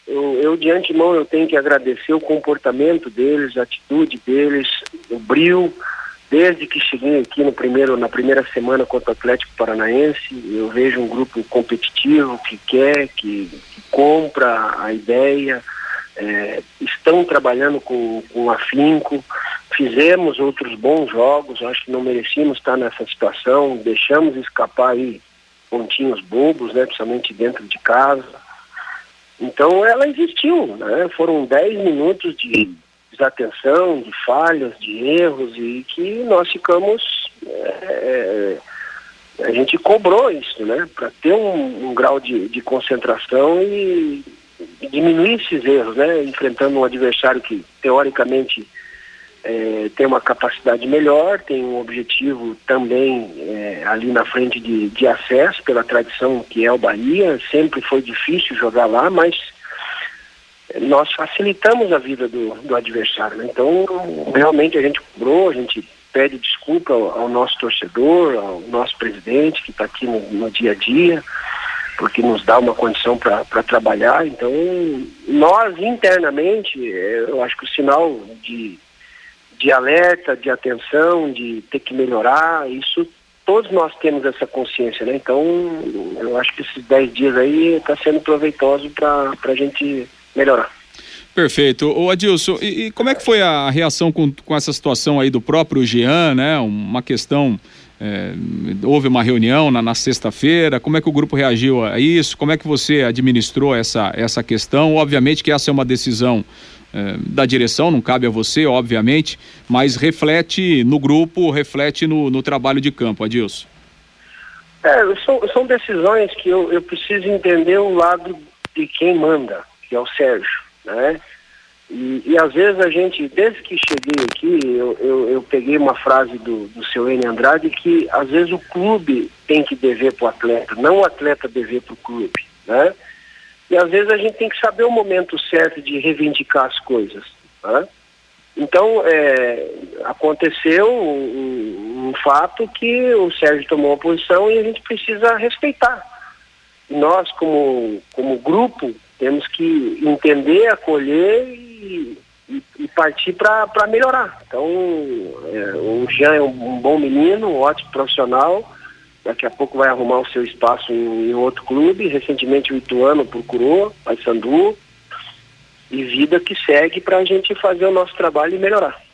Eu, eu de antemão eu tenho que agradecer o comportamento deles, a atitude deles, o brilho. Desde que cheguei aqui no primeiro, na primeira semana contra o Atlético Paranaense, eu vejo um grupo competitivo que quer, que, que compra a ideia, é, estão trabalhando com, com afinco, fizemos outros bons jogos, acho que não merecíamos estar nessa situação, deixamos escapar aí pontinhos bobos, né, principalmente dentro de casa. Então ela existiu, né? Foram 10 minutos de desatenção, de falhas, de erros e que nós ficamos é, é a gente cobrou isso, né? Para ter um, um grau de, de concentração e diminuir esses erros, né? Enfrentando um adversário que teoricamente é, tem uma capacidade melhor, tem um objetivo também é, ali na frente de, de acesso pela tradição que é o Bahia. Sempre foi difícil jogar lá, mas nós facilitamos a vida do, do adversário. Né? Então, realmente a gente cobrou, a gente pede desculpa ao, ao nosso torcedor, ao nosso presidente que está aqui no, no dia a dia porque nos dá uma condição para trabalhar. Então, nós internamente, eu acho que o sinal de, de alerta, de atenção, de ter que melhorar, isso todos nós temos essa consciência, né? Então, eu acho que esses 10 dias aí está sendo proveitoso para a gente melhorar. Perfeito. O Adilson, e, e, como é que foi a reação com, com essa situação aí do próprio Jean, né? Uma questão É, houve uma reunião na, na sexta-feira. Como é que o grupo reagiu a isso? Como é que você administrou essa, essa questão? Obviamente que essa é uma decisão é, da direção, não cabe a você, obviamente, mas reflete no grupo, reflete no, no trabalho de campo, Adilson. É, são, são decisões que eu, eu preciso entender o lado de quem manda, que é o Sérgio, né? E, e, às vezes a gente, desde que cheguei aqui, eu, eu, eu peguei uma frase do, do seu N. Andrade que às vezes o clube tem que dever para o atleta, não o atleta dever para o clube, né? E às vezes a gente tem que saber o momento certo de reivindicar as coisas, né? Então, é, aconteceu um, um, fato que o Sérgio tomou uma posição e a gente precisa respeitar. Nós, como, como grupo, temos que entender, acolher e, partir para melhorar. Então, é, o Jean é um, um, bom menino, um ótimo profissional. Daqui a pouco vai arrumar o seu espaço em, em outro clube. Recentemente o Ituano procurou, Paysandu. E vida que segue para a gente fazer o nosso trabalho e melhorar.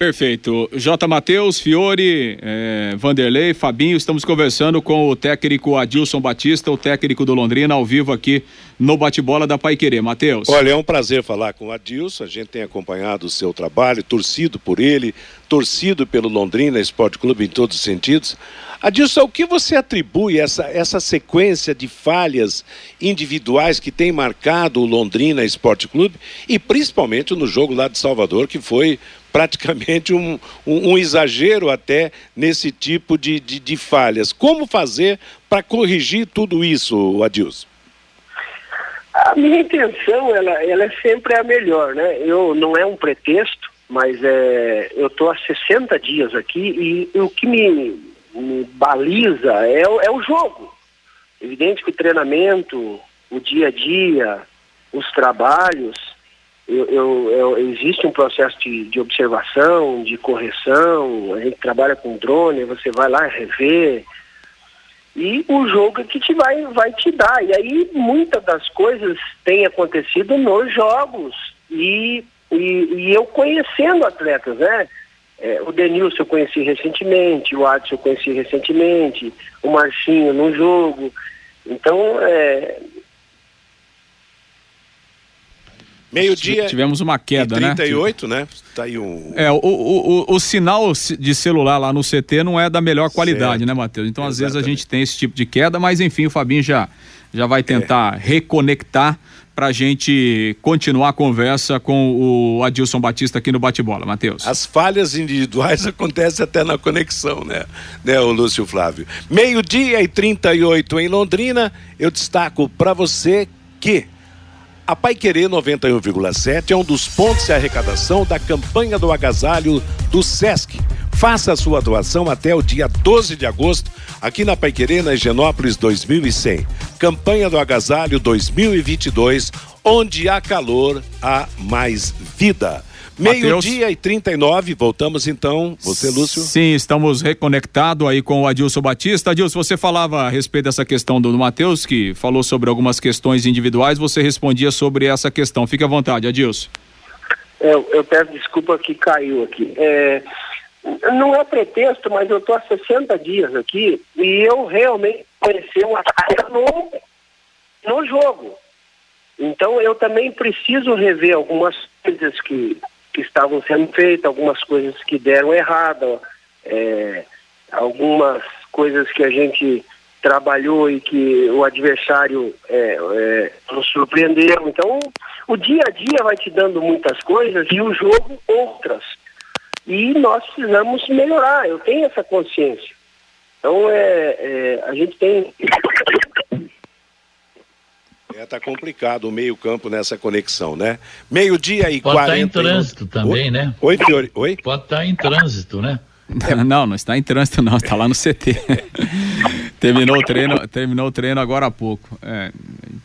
Perfeito. J. Matheus, Fiore, eh, Vanderlei, Fabinho, estamos conversando com o técnico Adilson Batista, o técnico do Londrina, ao vivo aqui no bate-bola da Pai Querer. Matheus. Olha, é um prazer falar com o Adilson, a gente tem acompanhado o seu trabalho, torcido por ele, torcido pelo Londrina Esporte Clube em todos os sentidos. Adilson, o que você atribui essa, essa sequência de falhas individuais que tem marcado o Londrina Esporte Clube e principalmente no jogo lá de Salvador, que foi praticamente um, um, um exagero até nesse tipo de, de, de falhas. Como fazer para corrigir tudo isso, Adilson? A minha intenção, ela, ela é sempre a melhor, né? Eu, não é um pretexto, mas é, eu estou há 60 dias aqui e, e o que me, me baliza é, é o jogo. Evidente que o treinamento, o dia a dia, os trabalhos, eu, eu, eu, existe um processo de, de, observação, de correção, a gente trabalha com drone, você vai lá rever. E o jogo é que te vai, vai te dar. E aí muitas das coisas têm acontecido nos jogos. E, e, e eu conhecendo atletas, né? É, o Denilson eu conheci recentemente, o Adson eu conheci recentemente, o Marcinho no jogo. Então, é, Meio-dia. Tivemos uma queda, 38, né? 38, né? Tá aí um. É, o, o, o, o, sinal de celular lá no CT não é da melhor qualidade, certo. né, Matheus? Então, Exatamente. às vezes, a gente tem esse tipo de queda, mas enfim, o Fabinho já, já vai tentar é. reconectar para a gente continuar a conversa com o Adilson Batista aqui no Bate-Bola, Matheus. As falhas individuais <laughs> acontecem até na conexão, né, né o Lúcio Flávio? Meio-dia e 38 em Londrina, eu destaco para você que a Pai Querer 91,7 é um dos pontos de arrecadação da campanha do agasalho do SESC. Faça a sua doação até o dia 12 de agosto, aqui na Pai Querer, na Higienópolis 2100. Campanha do agasalho 2022, onde há calor, há mais vida. Meio-dia e 39, voltamos então. Você, Lúcio? Sim, estamos reconectados aí com o Adilson Batista. Adilson, você falava a respeito dessa questão do, do Matheus, que falou sobre algumas questões individuais, você respondia sobre essa questão. Fique à vontade, Adilson. Eu, eu peço desculpa que caiu aqui. É, não é pretexto, mas eu estou há 60 dias aqui e eu realmente conheci uma no, no jogo. Então eu também preciso rever algumas coisas que que estavam sendo feitas, algumas coisas que deram errado, é, algumas coisas que a gente trabalhou e que o adversário é, é, nos surpreendeu. Então, o dia a dia vai te dando muitas coisas e o jogo outras. E nós precisamos melhorar, eu tenho essa consciência. Então, é, é a gente tem é, tá complicado o meio-campo nessa conexão, né? Meio-dia e Pode 40. Pode estar em trânsito também, Oi? né? Oi, Fiore. Oi? Pode estar em trânsito, né? Não, não está em trânsito, não, está lá no CT. <laughs> terminou o treino, terminou o treino agora há pouco. É,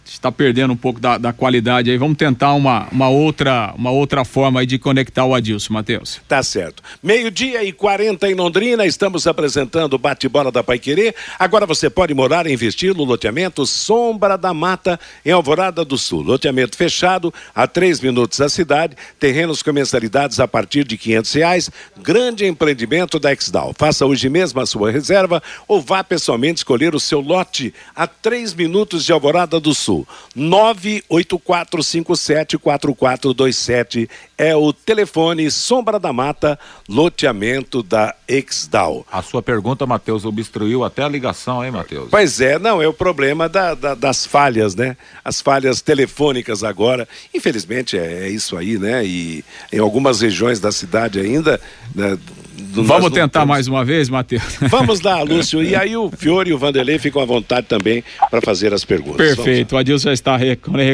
está perdendo um pouco da, da, qualidade aí. Vamos tentar uma, uma, outra, uma outra forma aí de conectar o Adilson, Matheus. Tá certo. Meio-dia e 40 em Londrina, estamos apresentando o bate-bola da Paiquerê. Agora você pode morar e investir no loteamento Sombra da Mata, em Alvorada do Sul. Loteamento fechado, a três minutos da cidade, terrenos com mensalidades a partir de quinhentos reais. Grande empreendimento da Exdal. Faça hoje mesmo a sua reserva ou vá pessoalmente escolher o seu lote a três minutos de Alvorada do Sul. Sul. 984574427 é o telefone Sombra da Mata, loteamento da Exdal. A sua pergunta, Matheus, obstruiu até a ligação, hein, Matheus? Pois é, não, é o problema da, da, das falhas, né? As falhas telefônicas agora. Infelizmente é, é, isso aí, né? E em algumas regiões da cidade ainda. Né, Vamos tentar temos... mais uma vez, Matheus? <laughs> Vamos lá, Lúcio. E aí o Fiore e o Vanderlei ficam à vontade também para fazer as perguntas. Perfeito. O Adilson já está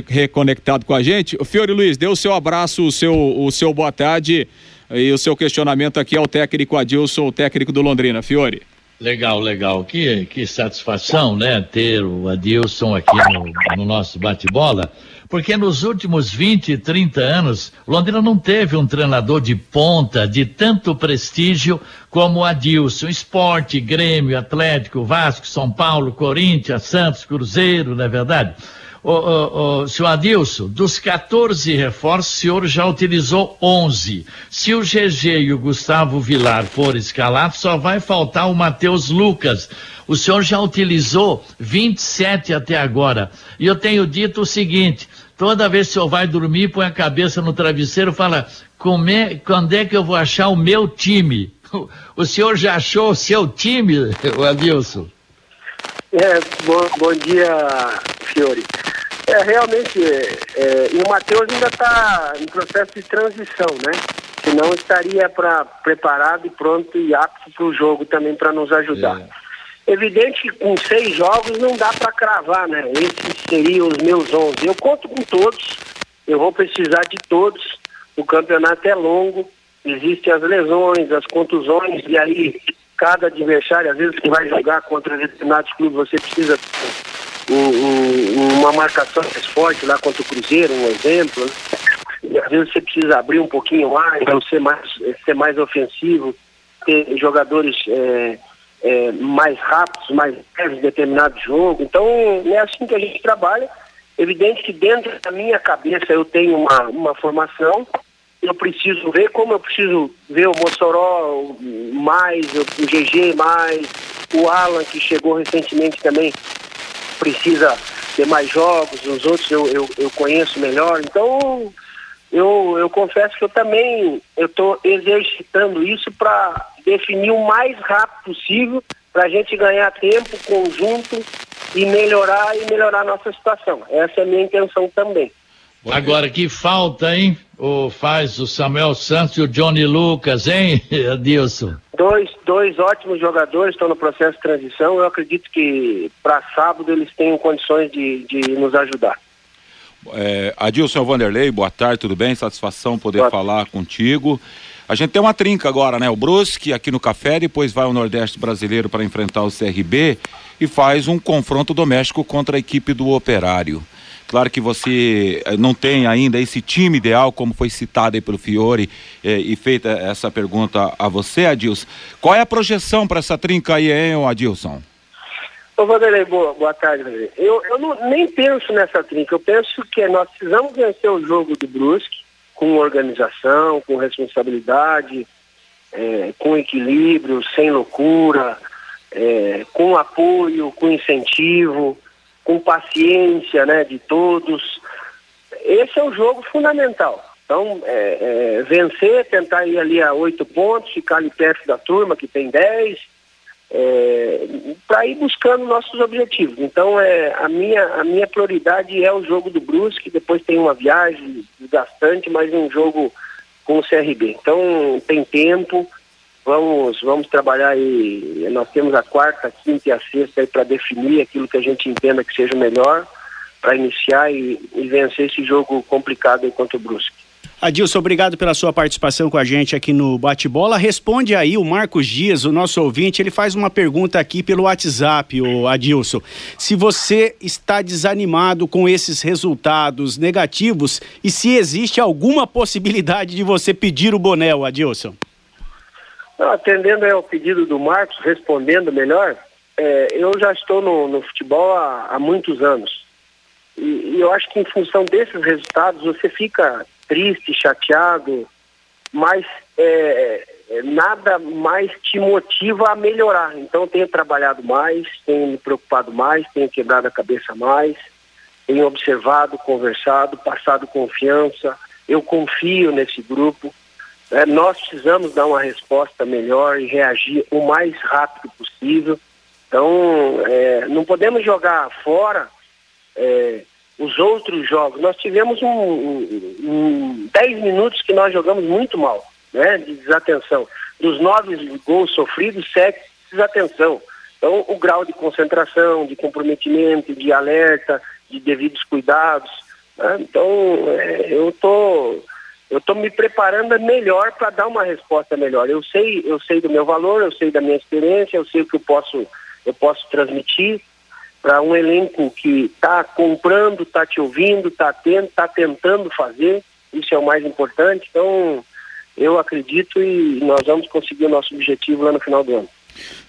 reconectado com a gente. O Fiore Luiz, dê o seu abraço, o seu, o seu boa tarde e o seu questionamento aqui ao técnico Adilson, o técnico do Londrina. Fiore. Legal, legal. Que, que satisfação, né, ter o Adilson aqui no, no nosso bate-bola porque nos últimos 20, 30 anos, Londrina não teve um treinador de ponta de tanto prestígio como Adilson. Esporte, Grêmio, Atlético, Vasco, São Paulo, Corinthians, Santos, Cruzeiro, não é verdade? Ô, ô, ô, senhor Adilson, dos 14 reforços, o senhor já utilizou 11. Se o GG e o Gustavo Vilar for escalados, só vai faltar o Matheus Lucas. O senhor já utilizou 27 até agora. E eu tenho dito o seguinte: Toda vez que o senhor vai dormir, põe a cabeça no travesseiro e fala: é, quando é que eu vou achar o meu time? <laughs> O senhor já achou o seu time, <laughs> Adilson? É, bom, bom dia, Fiore. É, realmente, é, o Matheus ainda está em processo de transição, né? Senão estaria pra, preparado e pronto e apto para o jogo também para nos ajudar. É. Evidente que com seis jogos não dá para cravar, né? Esses seriam os meus onze. Eu conto com todos, eu vou precisar de todos. O campeonato é longo, existem as lesões, as contusões, e aí cada adversário, às vezes que vai jogar contra determinados clubes, você precisa um, um, uma marcação mais forte lá contra o Cruzeiro, um exemplo. Né? E às vezes você precisa abrir um pouquinho mais, ser mais, ser mais ofensivo, ter jogadores. É, é, mais rápidos, mais leves em determinado jogo. Então, é assim que a gente trabalha. Evidente que dentro da minha cabeça eu tenho uma, uma formação, eu preciso ver como eu preciso ver o Mossoró mais, o GG mais, o Alan que chegou recentemente também precisa ter mais jogos, os outros eu, eu, eu conheço melhor. Então, eu, eu confesso que eu também estou exercitando isso para definir o mais rápido possível para a gente ganhar tempo conjunto e melhorar e melhorar a nossa situação. Essa é a minha intenção também. Agora que falta, hein? O faz o Samuel Santos e o Johnny Lucas, hein, <laughs> Adilson? Dois, dois ótimos jogadores estão no processo de transição. Eu acredito que para sábado eles tenham condições de, de nos ajudar. É, Adilson Vanderlei, boa tarde, tudo bem? Satisfação poder boa. falar contigo. A gente tem uma trinca agora, né? O Brusque aqui no Café, depois vai ao Nordeste Brasileiro para enfrentar o CRB e faz um confronto doméstico contra a equipe do Operário. Claro que você eh, não tem ainda esse time ideal, como foi citado aí pelo Fiore eh, e feita essa pergunta a você, Adilson. Qual é a projeção para essa trinca aí, hein, Adilson? Ô, Vanderlei, boa, boa tarde, Vanderlei. Eu, eu não, nem penso nessa trinca. Eu penso que nós precisamos vencer o jogo do Brusque com organização, com responsabilidade, é, com equilíbrio, sem loucura, é, com apoio, com incentivo, com paciência né, de todos. Esse é o jogo fundamental. Então, é, é vencer, tentar ir ali a oito pontos, ficar ali perto da turma que tem dez, é, para ir buscando nossos objetivos. Então, é, a, minha, a minha prioridade é o jogo do Brusque, depois tem uma viagem desgastante, mas um jogo com o CRB. Então, tem tempo, vamos, vamos trabalhar aí, nós temos a quarta, a quinta e a sexta para definir aquilo que a gente entenda que seja melhor para iniciar e, e, vencer esse jogo complicado contra o Brusque. Adilson, obrigado pela sua participação com a gente aqui no Bate-Bola. Responde aí o Marcos Dias, o nosso ouvinte, ele faz uma pergunta aqui pelo WhatsApp, o Adilson. Se você está desanimado com esses resultados negativos e se existe alguma possibilidade de você pedir o boné, Adilson? Atendendo ao pedido do Marcos, respondendo melhor, é, eu já estou no, no futebol há, há, muitos anos. E, e eu acho que em função desses resultados você fica triste, chateado, mas é, é, nada mais te motiva a melhorar. Então tenho trabalhado mais, tenho me preocupado mais, tenho quebrado a cabeça mais, tenho observado, conversado, passado confiança. Eu confio nesse grupo. É, nós precisamos dar uma resposta melhor e reagir o mais rápido possível. Então, é, não podemos jogar fora é, os outros jogos. Nós tivemos um, um, um 10 minutos que nós jogamos muito mal, né, de desatenção. Dos nove gols sofridos, sete desatenção. Então, o grau de concentração, de comprometimento, de alerta, de devidos cuidados. Né? Então, é, eu estou eu estou me preparando melhor para dar uma resposta melhor. Eu sei, eu sei do meu valor, eu sei da minha experiência, eu sei o que eu posso, eu posso transmitir para um elenco que está comprando, está te ouvindo, está tá tentando fazer, isso é o mais importante. Então, eu acredito e nós vamos conseguir o nosso objetivo lá no final do ano.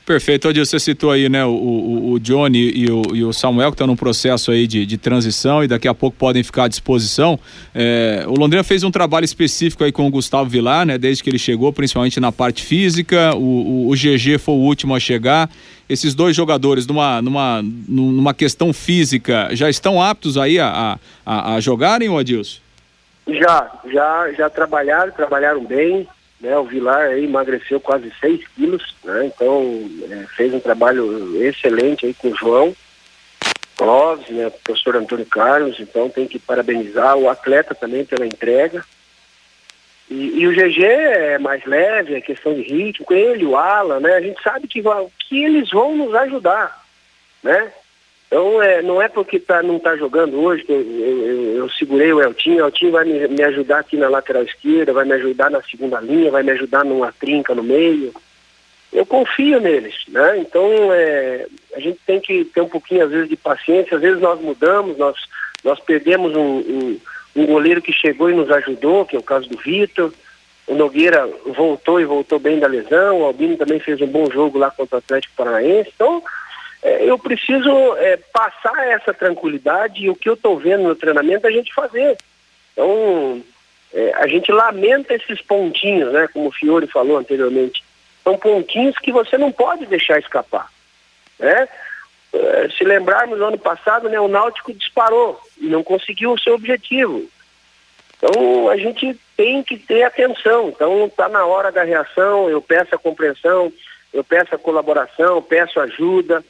Perfeito, Odil, você citou aí, né, o, o, o Johnny e o, e o, Samuel que estão num processo aí de, de, transição e daqui a pouco podem ficar à disposição. É, o Londrina fez um trabalho específico aí com o Gustavo Vilar, né, desde que ele chegou, principalmente na parte física. O, o, GG foi o último a chegar. Esses dois jogadores, numa, numa, numa questão física, já estão aptos aí a, a, a jogarem, Adilson? Já, já, já trabalharam, trabalharam bem. Né, o Vilar emagreceu quase 6 quilos, né, então é, fez um trabalho excelente aí com o João Clóvis, né, o professor Antônio Carlos, então tem que parabenizar o atleta também pela entrega. E, e, o GG é mais leve, é questão de ritmo, ele, o Alan, né, a gente sabe que, que eles vão nos ajudar, né? Então, é, não é porque tá, não está jogando hoje que eu, eu, eu, segurei o Eltinho, o Eltinho vai me, me, ajudar aqui na lateral esquerda, vai me ajudar na segunda linha, vai me ajudar numa trinca no meio. Eu confio neles, né? Então, é, a gente tem que ter um pouquinho, às vezes, de paciência. Às vezes nós mudamos, nós, nós perdemos um, um, um goleiro que chegou e nos ajudou, que é o caso do Vitor. O Nogueira voltou e voltou bem da lesão. O Albino também fez um bom jogo lá contra o Atlético Paranaense. Então, eu preciso é, passar essa tranquilidade e o que eu estou vendo no treinamento a gente fazer. Então, é, a gente lamenta esses pontinhos, né, como o Fiore falou anteriormente. São pontinhos que você não pode deixar escapar. Né? É, se lembrarmos, no ano passado, né, o Náutico disparou e não conseguiu o seu objetivo. Então, a gente tem que ter atenção. Então, está na hora da reação, eu peço a compreensão, eu peço a colaboração, peço ajuda,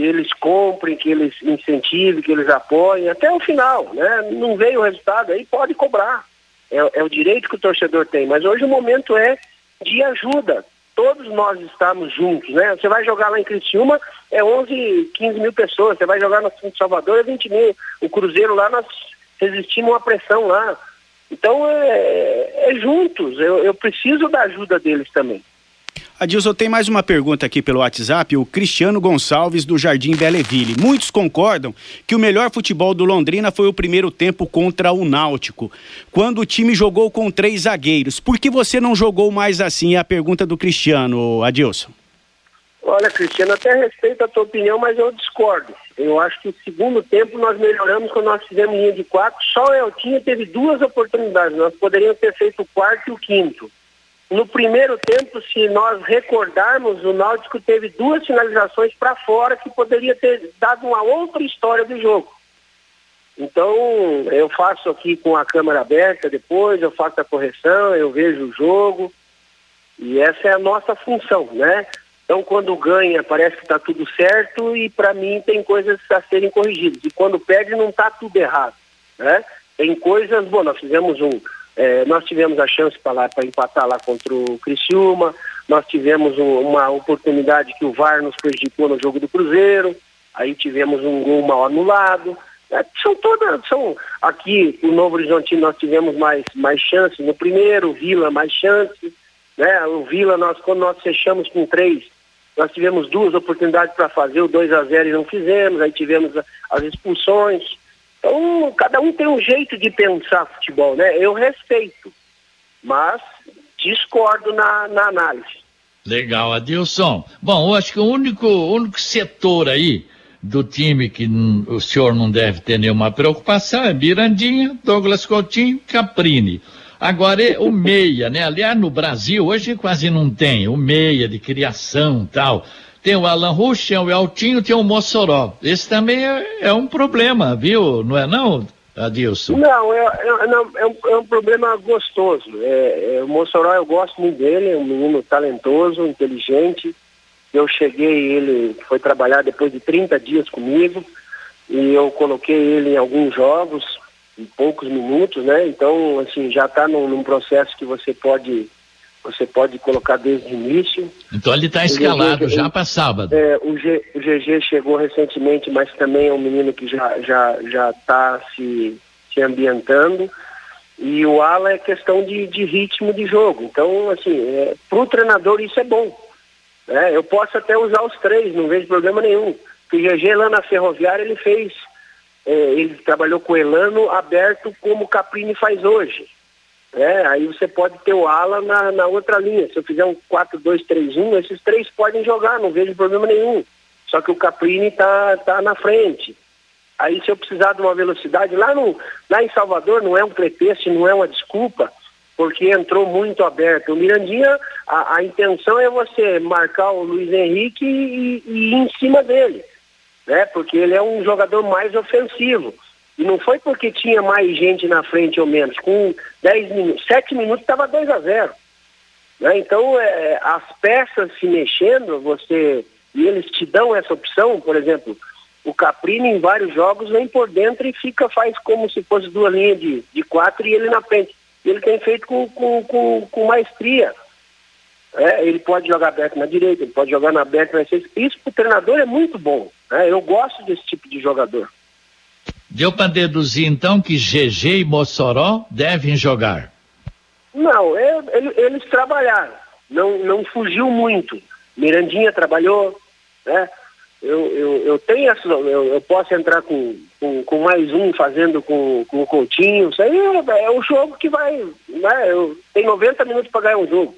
que eles comprem, que eles incentivem, que eles apoiem até o final, né? Não veio o resultado aí, pode cobrar. É, é, o direito que o torcedor tem, mas hoje o momento é de ajuda. Todos nós estamos juntos, né? Você vai jogar lá em Criciúma, é 11, 15 mil pessoas. Você vai jogar no Salvador, é 20 mil. O Cruzeiro lá, nós resistimos à pressão lá. Então, é, é juntos. Eu, eu preciso da ajuda deles também. Adilson, tem mais uma pergunta aqui pelo WhatsApp, o Cristiano Gonçalves do Jardim Belleville. Muitos concordam que o melhor futebol do Londrina foi o primeiro tempo contra o Náutico, quando o time jogou com três zagueiros. Por que você não jogou mais assim? É a pergunta do Cristiano, Adilson. Olha, Cristiano, até respeito a tua opinião, mas eu discordo. Eu acho que o segundo tempo nós melhoramos quando nós fizemos linha de quatro. Só o Eltinho teve duas oportunidades. Nós poderíamos ter feito o quarto e o quinto. No primeiro tempo, se nós recordarmos, o Náutico teve duas finalizações para fora que poderia ter dado uma outra história do jogo. Então, eu faço aqui com a câmera aberta depois, eu faço a correção, eu vejo o jogo. E essa é a nossa função, né? Então, quando ganha, parece que está tudo certo e para mim tem coisas a serem corrigidas. E quando perde, não está tudo errado, né? Tem coisas, bom, nós fizemos um, é, nós tivemos a chance para empatar lá contra o Criciúma, nós tivemos um, uma oportunidade que o VAR nos prejudicou no jogo do Cruzeiro, aí tivemos um gol mal anulado. É, são todas, são aqui o Novo Horizonte nós tivemos mais, mais chances. No primeiro, o Vila mais chances, né? O Vila, nós, quando nós fechamos com três, nós tivemos duas oportunidades para fazer o 2 a 0 e não fizemos, aí tivemos as expulsões. Então, cada um tem um jeito de pensar futebol, né? Eu respeito, mas discordo na, na análise. Legal, Adilson. Bom, eu acho que o único, único setor aí do time que o senhor não deve ter nenhuma preocupação é Mirandinha, Douglas Coutinho, Caprini. Agora, o meia, né? Aliás, no Brasil, hoje quase não tem o meia de criação tal. Tem o Alan Rush, tem o Eltinho, tem o Mossoró. Esse também é, é um problema, viu? Não é não, Adilson? Não, é, é, não, é, um, é um problema gostoso. É, é, o Mossoró, eu gosto muito dele, é um menino talentoso, inteligente. Eu cheguei, ele foi trabalhar depois de 30 dias comigo e eu coloquei ele em alguns jogos, em poucos minutos, né? Então, assim, já está num, num, processo que você pode você pode colocar desde o início. Então ele está escalado GG, já para sábado. É, o, G, o GG chegou recentemente, mas também é um menino que já já já está se se ambientando. E o ala é questão de, de ritmo de jogo. Então, assim, é, para o treinador isso é bom. Né? Eu posso até usar os três, não vejo problema nenhum. Porque o GG lá na Ferroviária ele fez é, ele trabalhou com o Elano aberto como o Caprini faz hoje. É, aí você pode ter o ala na, na outra linha. Se eu fizer um 4-2-3-1, esses três podem jogar, não vejo problema nenhum. Só que o Caprini está tá na frente. Aí se eu precisar de uma velocidade, lá, no, lá em Salvador não é um pretexto, não é uma desculpa, porque entrou muito aberto. O Mirandinha, a, a intenção é você marcar o Luiz Henrique e, e ir em cima dele né? Porque ele é um jogador mais ofensivo. E não foi porque tinha mais gente na frente ou menos. Com 10 minutos, 7 minutos estava 2 a 0. Né? Então, é, as peças se mexendo, você. E eles te dão essa opção, por exemplo, o Caprini em vários jogos vem por dentro e fica, faz como se fosse duas linhas de, de quatro e ele na frente. Ele tem feito com, com, com, com maestria. É, ele pode jogar aberto na direita, ele pode jogar na aberta na esquerda. Isso para o treinador é muito bom. Né? Eu gosto desse tipo de jogador. Deu para deduzir então que GG e Mossoró devem jogar? Não, é, eles trabalharam. Não, não fugiu muito. Mirandinha trabalhou, né? Eu, eu, eu tenho essa, eu, eu posso entrar com, com, com, mais um fazendo com, com o Coutinho. Isso aí é, é um jogo que vai. Né? Eu, tem 90 minutos para ganhar um jogo.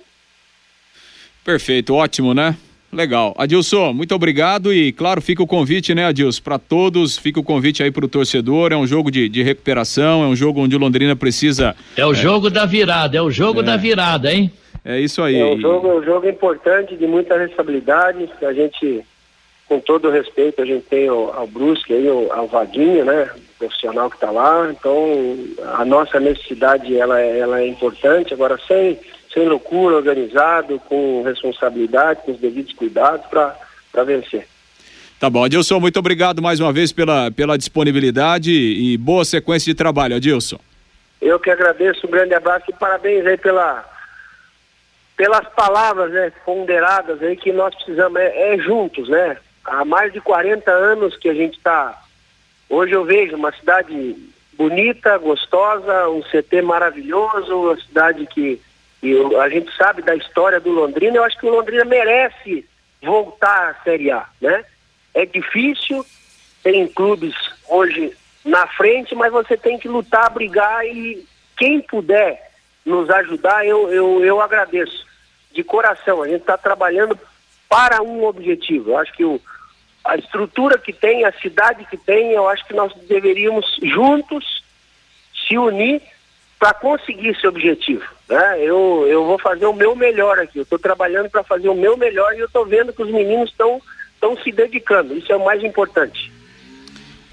Perfeito, ótimo, né? Legal. Adilson, muito obrigado e, claro, fica o convite, né, Adilson, para todos, fica o convite aí para o torcedor. É um jogo de, de, recuperação, é um jogo onde o Londrina precisa. É o é... jogo da virada, é o jogo é... da virada, hein? É isso aí. É um jogo, é um jogo importante, de muita responsabilidade. A gente, com todo o respeito, a gente tem o, ao Brusque aí, o, ao Vaguinho, né? O profissional que está lá. Então, a nossa necessidade ela, é, ela é importante. Agora, sem sem loucura, organizado, com responsabilidade, com os devidos cuidados para vencer. Tá bom, Adilson, muito obrigado mais uma vez pela, pela disponibilidade e boa sequência de trabalho, Adilson. Eu que agradeço, um grande abraço e parabéns aí pela, pelas palavras né, ponderadas aí que nós precisamos, é, é juntos, né? Há mais de 40 anos que a gente está. Hoje eu vejo uma cidade bonita, gostosa, um CT maravilhoso, uma cidade que e a gente sabe da história do Londrina, eu acho que o Londrina merece voltar à Série A, né? É difícil, tem clubes hoje na frente, mas você tem que lutar, brigar e quem puder nos ajudar, eu, eu, eu agradeço. De coração, a gente está trabalhando para um objetivo. Eu acho que o, a estrutura que tem, a cidade que tem, eu acho que nós deveríamos juntos se unir para conseguir esse objetivo. Né? Eu, eu vou fazer o meu melhor aqui. Eu estou trabalhando para fazer o meu melhor e eu estou vendo que os meninos estão se dedicando. Isso é o mais importante.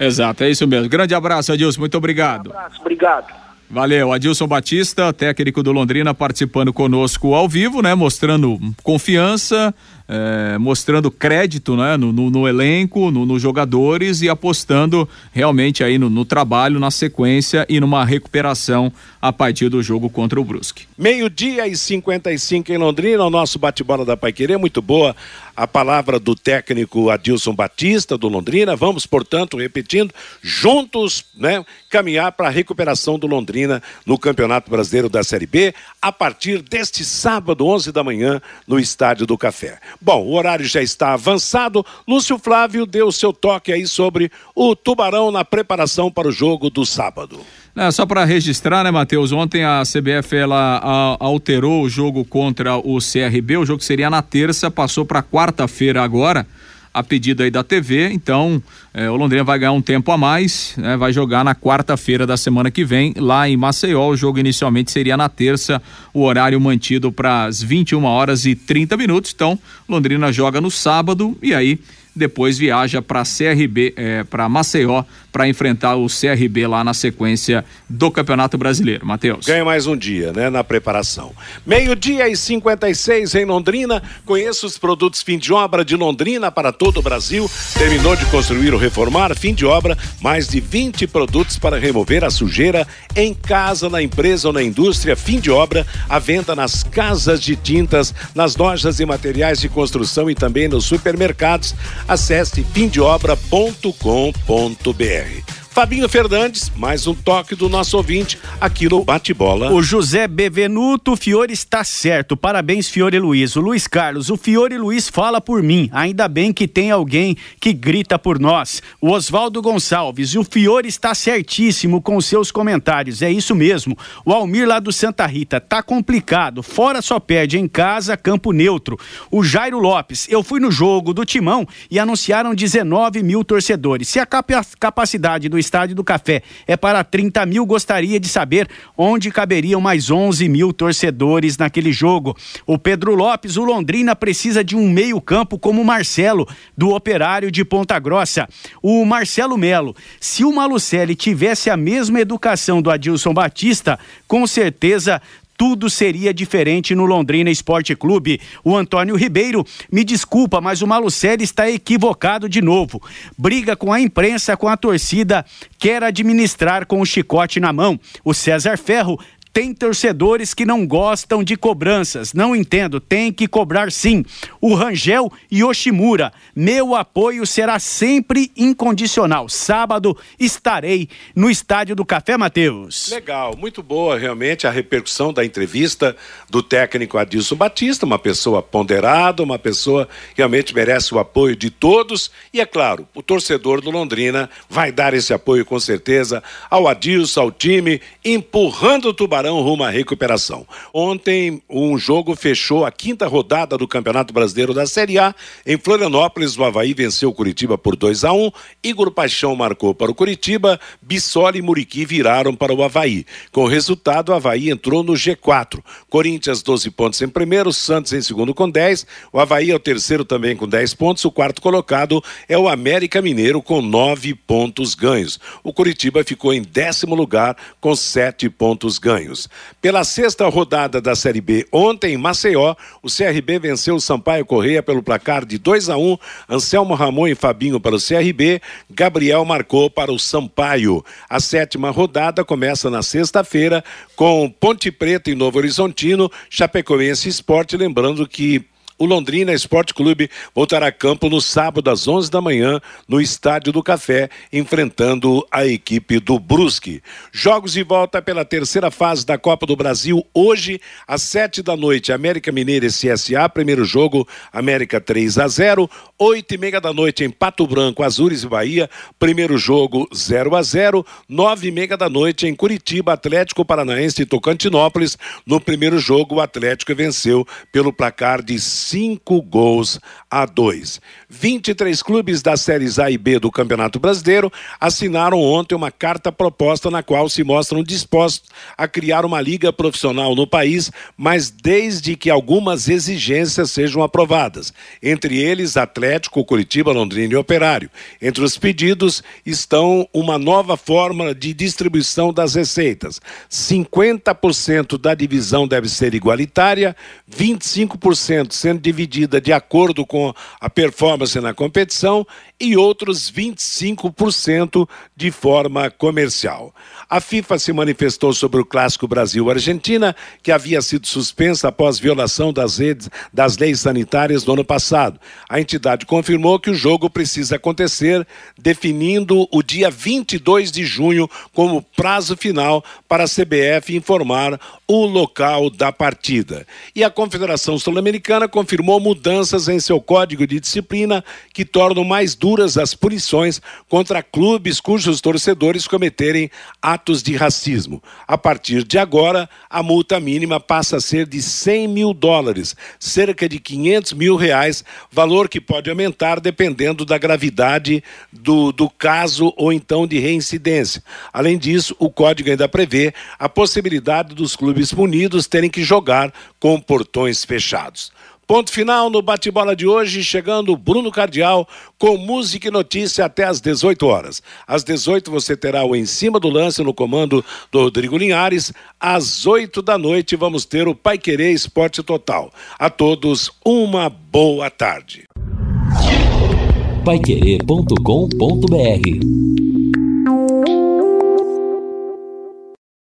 Exato, é isso mesmo. Grande abraço, Adilson. Muito obrigado. Um abraço, obrigado. Valeu, Adilson Batista, técnico do Londrina, participando conosco ao vivo, né? Mostrando confiança, é, mostrando crédito né, no, no, no elenco, nos no jogadores e apostando realmente aí no, trabalho, na sequência e numa recuperação a partir do jogo contra o Brusque. Meio-dia e 55 em Londrina, o nosso bate-bola da Paiquerê, muito boa a palavra do técnico Adilson Batista, do Londrina. Vamos, portanto, repetindo, juntos, né, caminhar para a recuperação do Londrina no Campeonato Brasileiro da Série B, a partir deste sábado, 11 da manhã, no Estádio do Café. Bom, o horário já está avançado. Lúcio Flávio deu seu toque aí sobre o Tubarão na preparação para o jogo do sábado. É, só para registrar, né, Matheus? Ontem a CBF ela a, alterou o jogo contra o CRB. O jogo seria na terça, passou para quarta-feira agora, a pedido aí da TV. Então, é, o Londrina vai ganhar um tempo a mais, né, vai jogar na quarta-feira da semana que vem, lá em Maceió. O jogo inicialmente seria na terça, o horário mantido para as 21 horas e 30 minutos. Então, Londrina joga no sábado e aí depois viaja para CRB, é, para Maceió, para enfrentar o CRB lá na sequência do Campeonato Brasileiro. Matheus. Ganha mais um dia, né, na preparação. Meio-dia e 56 em Londrina. Conheça os produtos fim de obra de Londrina para todo o Brasil. Terminou de construir ou reformar, fim de obra, mais de 20 produtos para remover a sujeira em casa, na empresa ou na indústria. Fim de obra, a venda nas casas de tintas, nas lojas e materiais de construção e também nos supermercados. Acesse fimdeobra.com.br. Harry Fabinho Fernandes, mais um toque do nosso ouvinte aqui no Bate-Bola. O José Bevenuto, Fiore está certo. Parabéns, Fiore Luiz. O Luiz Carlos, o Fiore Luiz fala por mim. Ainda bem que tem alguém que grita por nós. O Oswaldo Gonçalves, o Fiore está certíssimo com seus comentários. É isso mesmo. O Almir lá do Santa Rita, tá complicado. Fora só perde em casa, campo neutro. O Jairo Lopes, eu fui no jogo do Timão e anunciaram 19 mil torcedores. Se a capacidade do Estádio do Café é para 30 mil. Gostaria de saber onde caberiam mais 11 mil torcedores naquele jogo. O Pedro Lopes, o Londrina precisa de um meio-campo como o Marcelo, do Operário de Ponta Grossa. O Marcelo Melo, se o Malucelli tivesse a mesma educação do Adilson Batista, com certeza tudo seria diferente no Londrina Esporte Clube. O Antônio Ribeiro, me desculpa, mas o Malucelli está equivocado de novo. Briga com a imprensa, com a torcida, quer administrar com o chicote na mão. O César Ferro tem torcedores que não gostam de cobranças. Não entendo, tem que cobrar sim. O Rangel e Oshimura, meu apoio será sempre incondicional. Sábado estarei no Estádio do Café Mateus. Legal, muito boa realmente a repercussão da entrevista do técnico Adilson Batista, uma pessoa ponderada, uma pessoa que realmente merece o apoio de todos. E é claro, o torcedor do Londrina vai dar esse apoio com certeza ao Adilson, ao time, empurrando o Tubarão Tubarão rumo à recuperação. Ontem, um jogo fechou a quinta rodada do Campeonato Brasileiro da Série A. Em Florianópolis, o Havaí venceu o Curitiba por 2 a 1 Igor Paixão marcou para o Curitiba, Bissoli e Muriqui viraram para o Havaí. Com o resultado, o Havaí entrou no G4. Corinthians, 12 pontos em primeiro, Santos em segundo com 10. O Havaí é o terceiro também com 10 pontos. O quarto colocado é o América Mineiro com 9 pontos ganhos. O Curitiba ficou em décimo lugar com 7 pontos ganhos. Pela sexta rodada da Série B, ontem em Maceió, o CRB venceu o Sampaio Correia pelo placar de 2 a 1 Anselmo Ramon e Fabinho para o CRB, Gabriel marcou para o Sampaio. A sétima rodada começa na sexta-feira com Ponte Preta e Novo Horizontino, Chapecoense Esporte, lembrando que o Londrina Esporte Clube voltará a campo no sábado às 11 da manhã no Estádio do Café, enfrentando a equipe do Brusque. Jogos de volta pela terceira fase da Copa do Brasil hoje às 7 da noite, América Mineira e CSA, primeiro jogo, América 3 a 0, oito e meia da noite em Pato Branco, Azures e Bahia, primeiro jogo 0 a 0, nove e meia da noite em Curitiba, Atlético Paranaense e Tocantinópolis, no primeiro jogo o Atlético venceu pelo placar de cinco gols a dois. 23 clubes das séries A e B do Campeonato Brasileiro assinaram ontem uma carta proposta na qual se mostram dispostos a criar uma liga profissional no país, mas desde que algumas exigências sejam aprovadas. Entre eles, Atlético, Curitiba, Londrina e Operário. Entre os pedidos estão uma nova forma de distribuição das receitas. 50% da divisão deve ser igualitária, 25% sendo dividida de acordo com a performance na competição e outros 25% de forma comercial. A FIFA se manifestou sobre o clássico Brasil-Argentina, que havia sido suspensa após violação das, redes, das leis sanitárias no ano passado. A entidade confirmou que o jogo precisa acontecer, definindo o dia 22 de junho como prazo final para a CBF informar o local da partida. E a Confederação Sul-Americana confirmou mudanças em seu código de disciplina que tornam mais duras as punições contra clubes cujos torcedores cometerem atos de racismo. A partir de agora, a multa mínima passa a ser de 100 mil dólares, cerca de 500 mil reais, valor que pode aumentar dependendo da gravidade do, do caso ou então de reincidência. Além disso, o código ainda prevê a possibilidade dos clubes punidos terem que jogar com portões fechados. Ponto final no bate-bola de hoje, chegando Bruno Cardial com música e notícia até às 18 horas. Às 18 você terá o Em Cima do Lance no comando do Rodrigo Linhares. Às 8 da noite vamos ter o Pai Querer Esporte Total. A todos, uma boa tarde. Paiquerê.com.br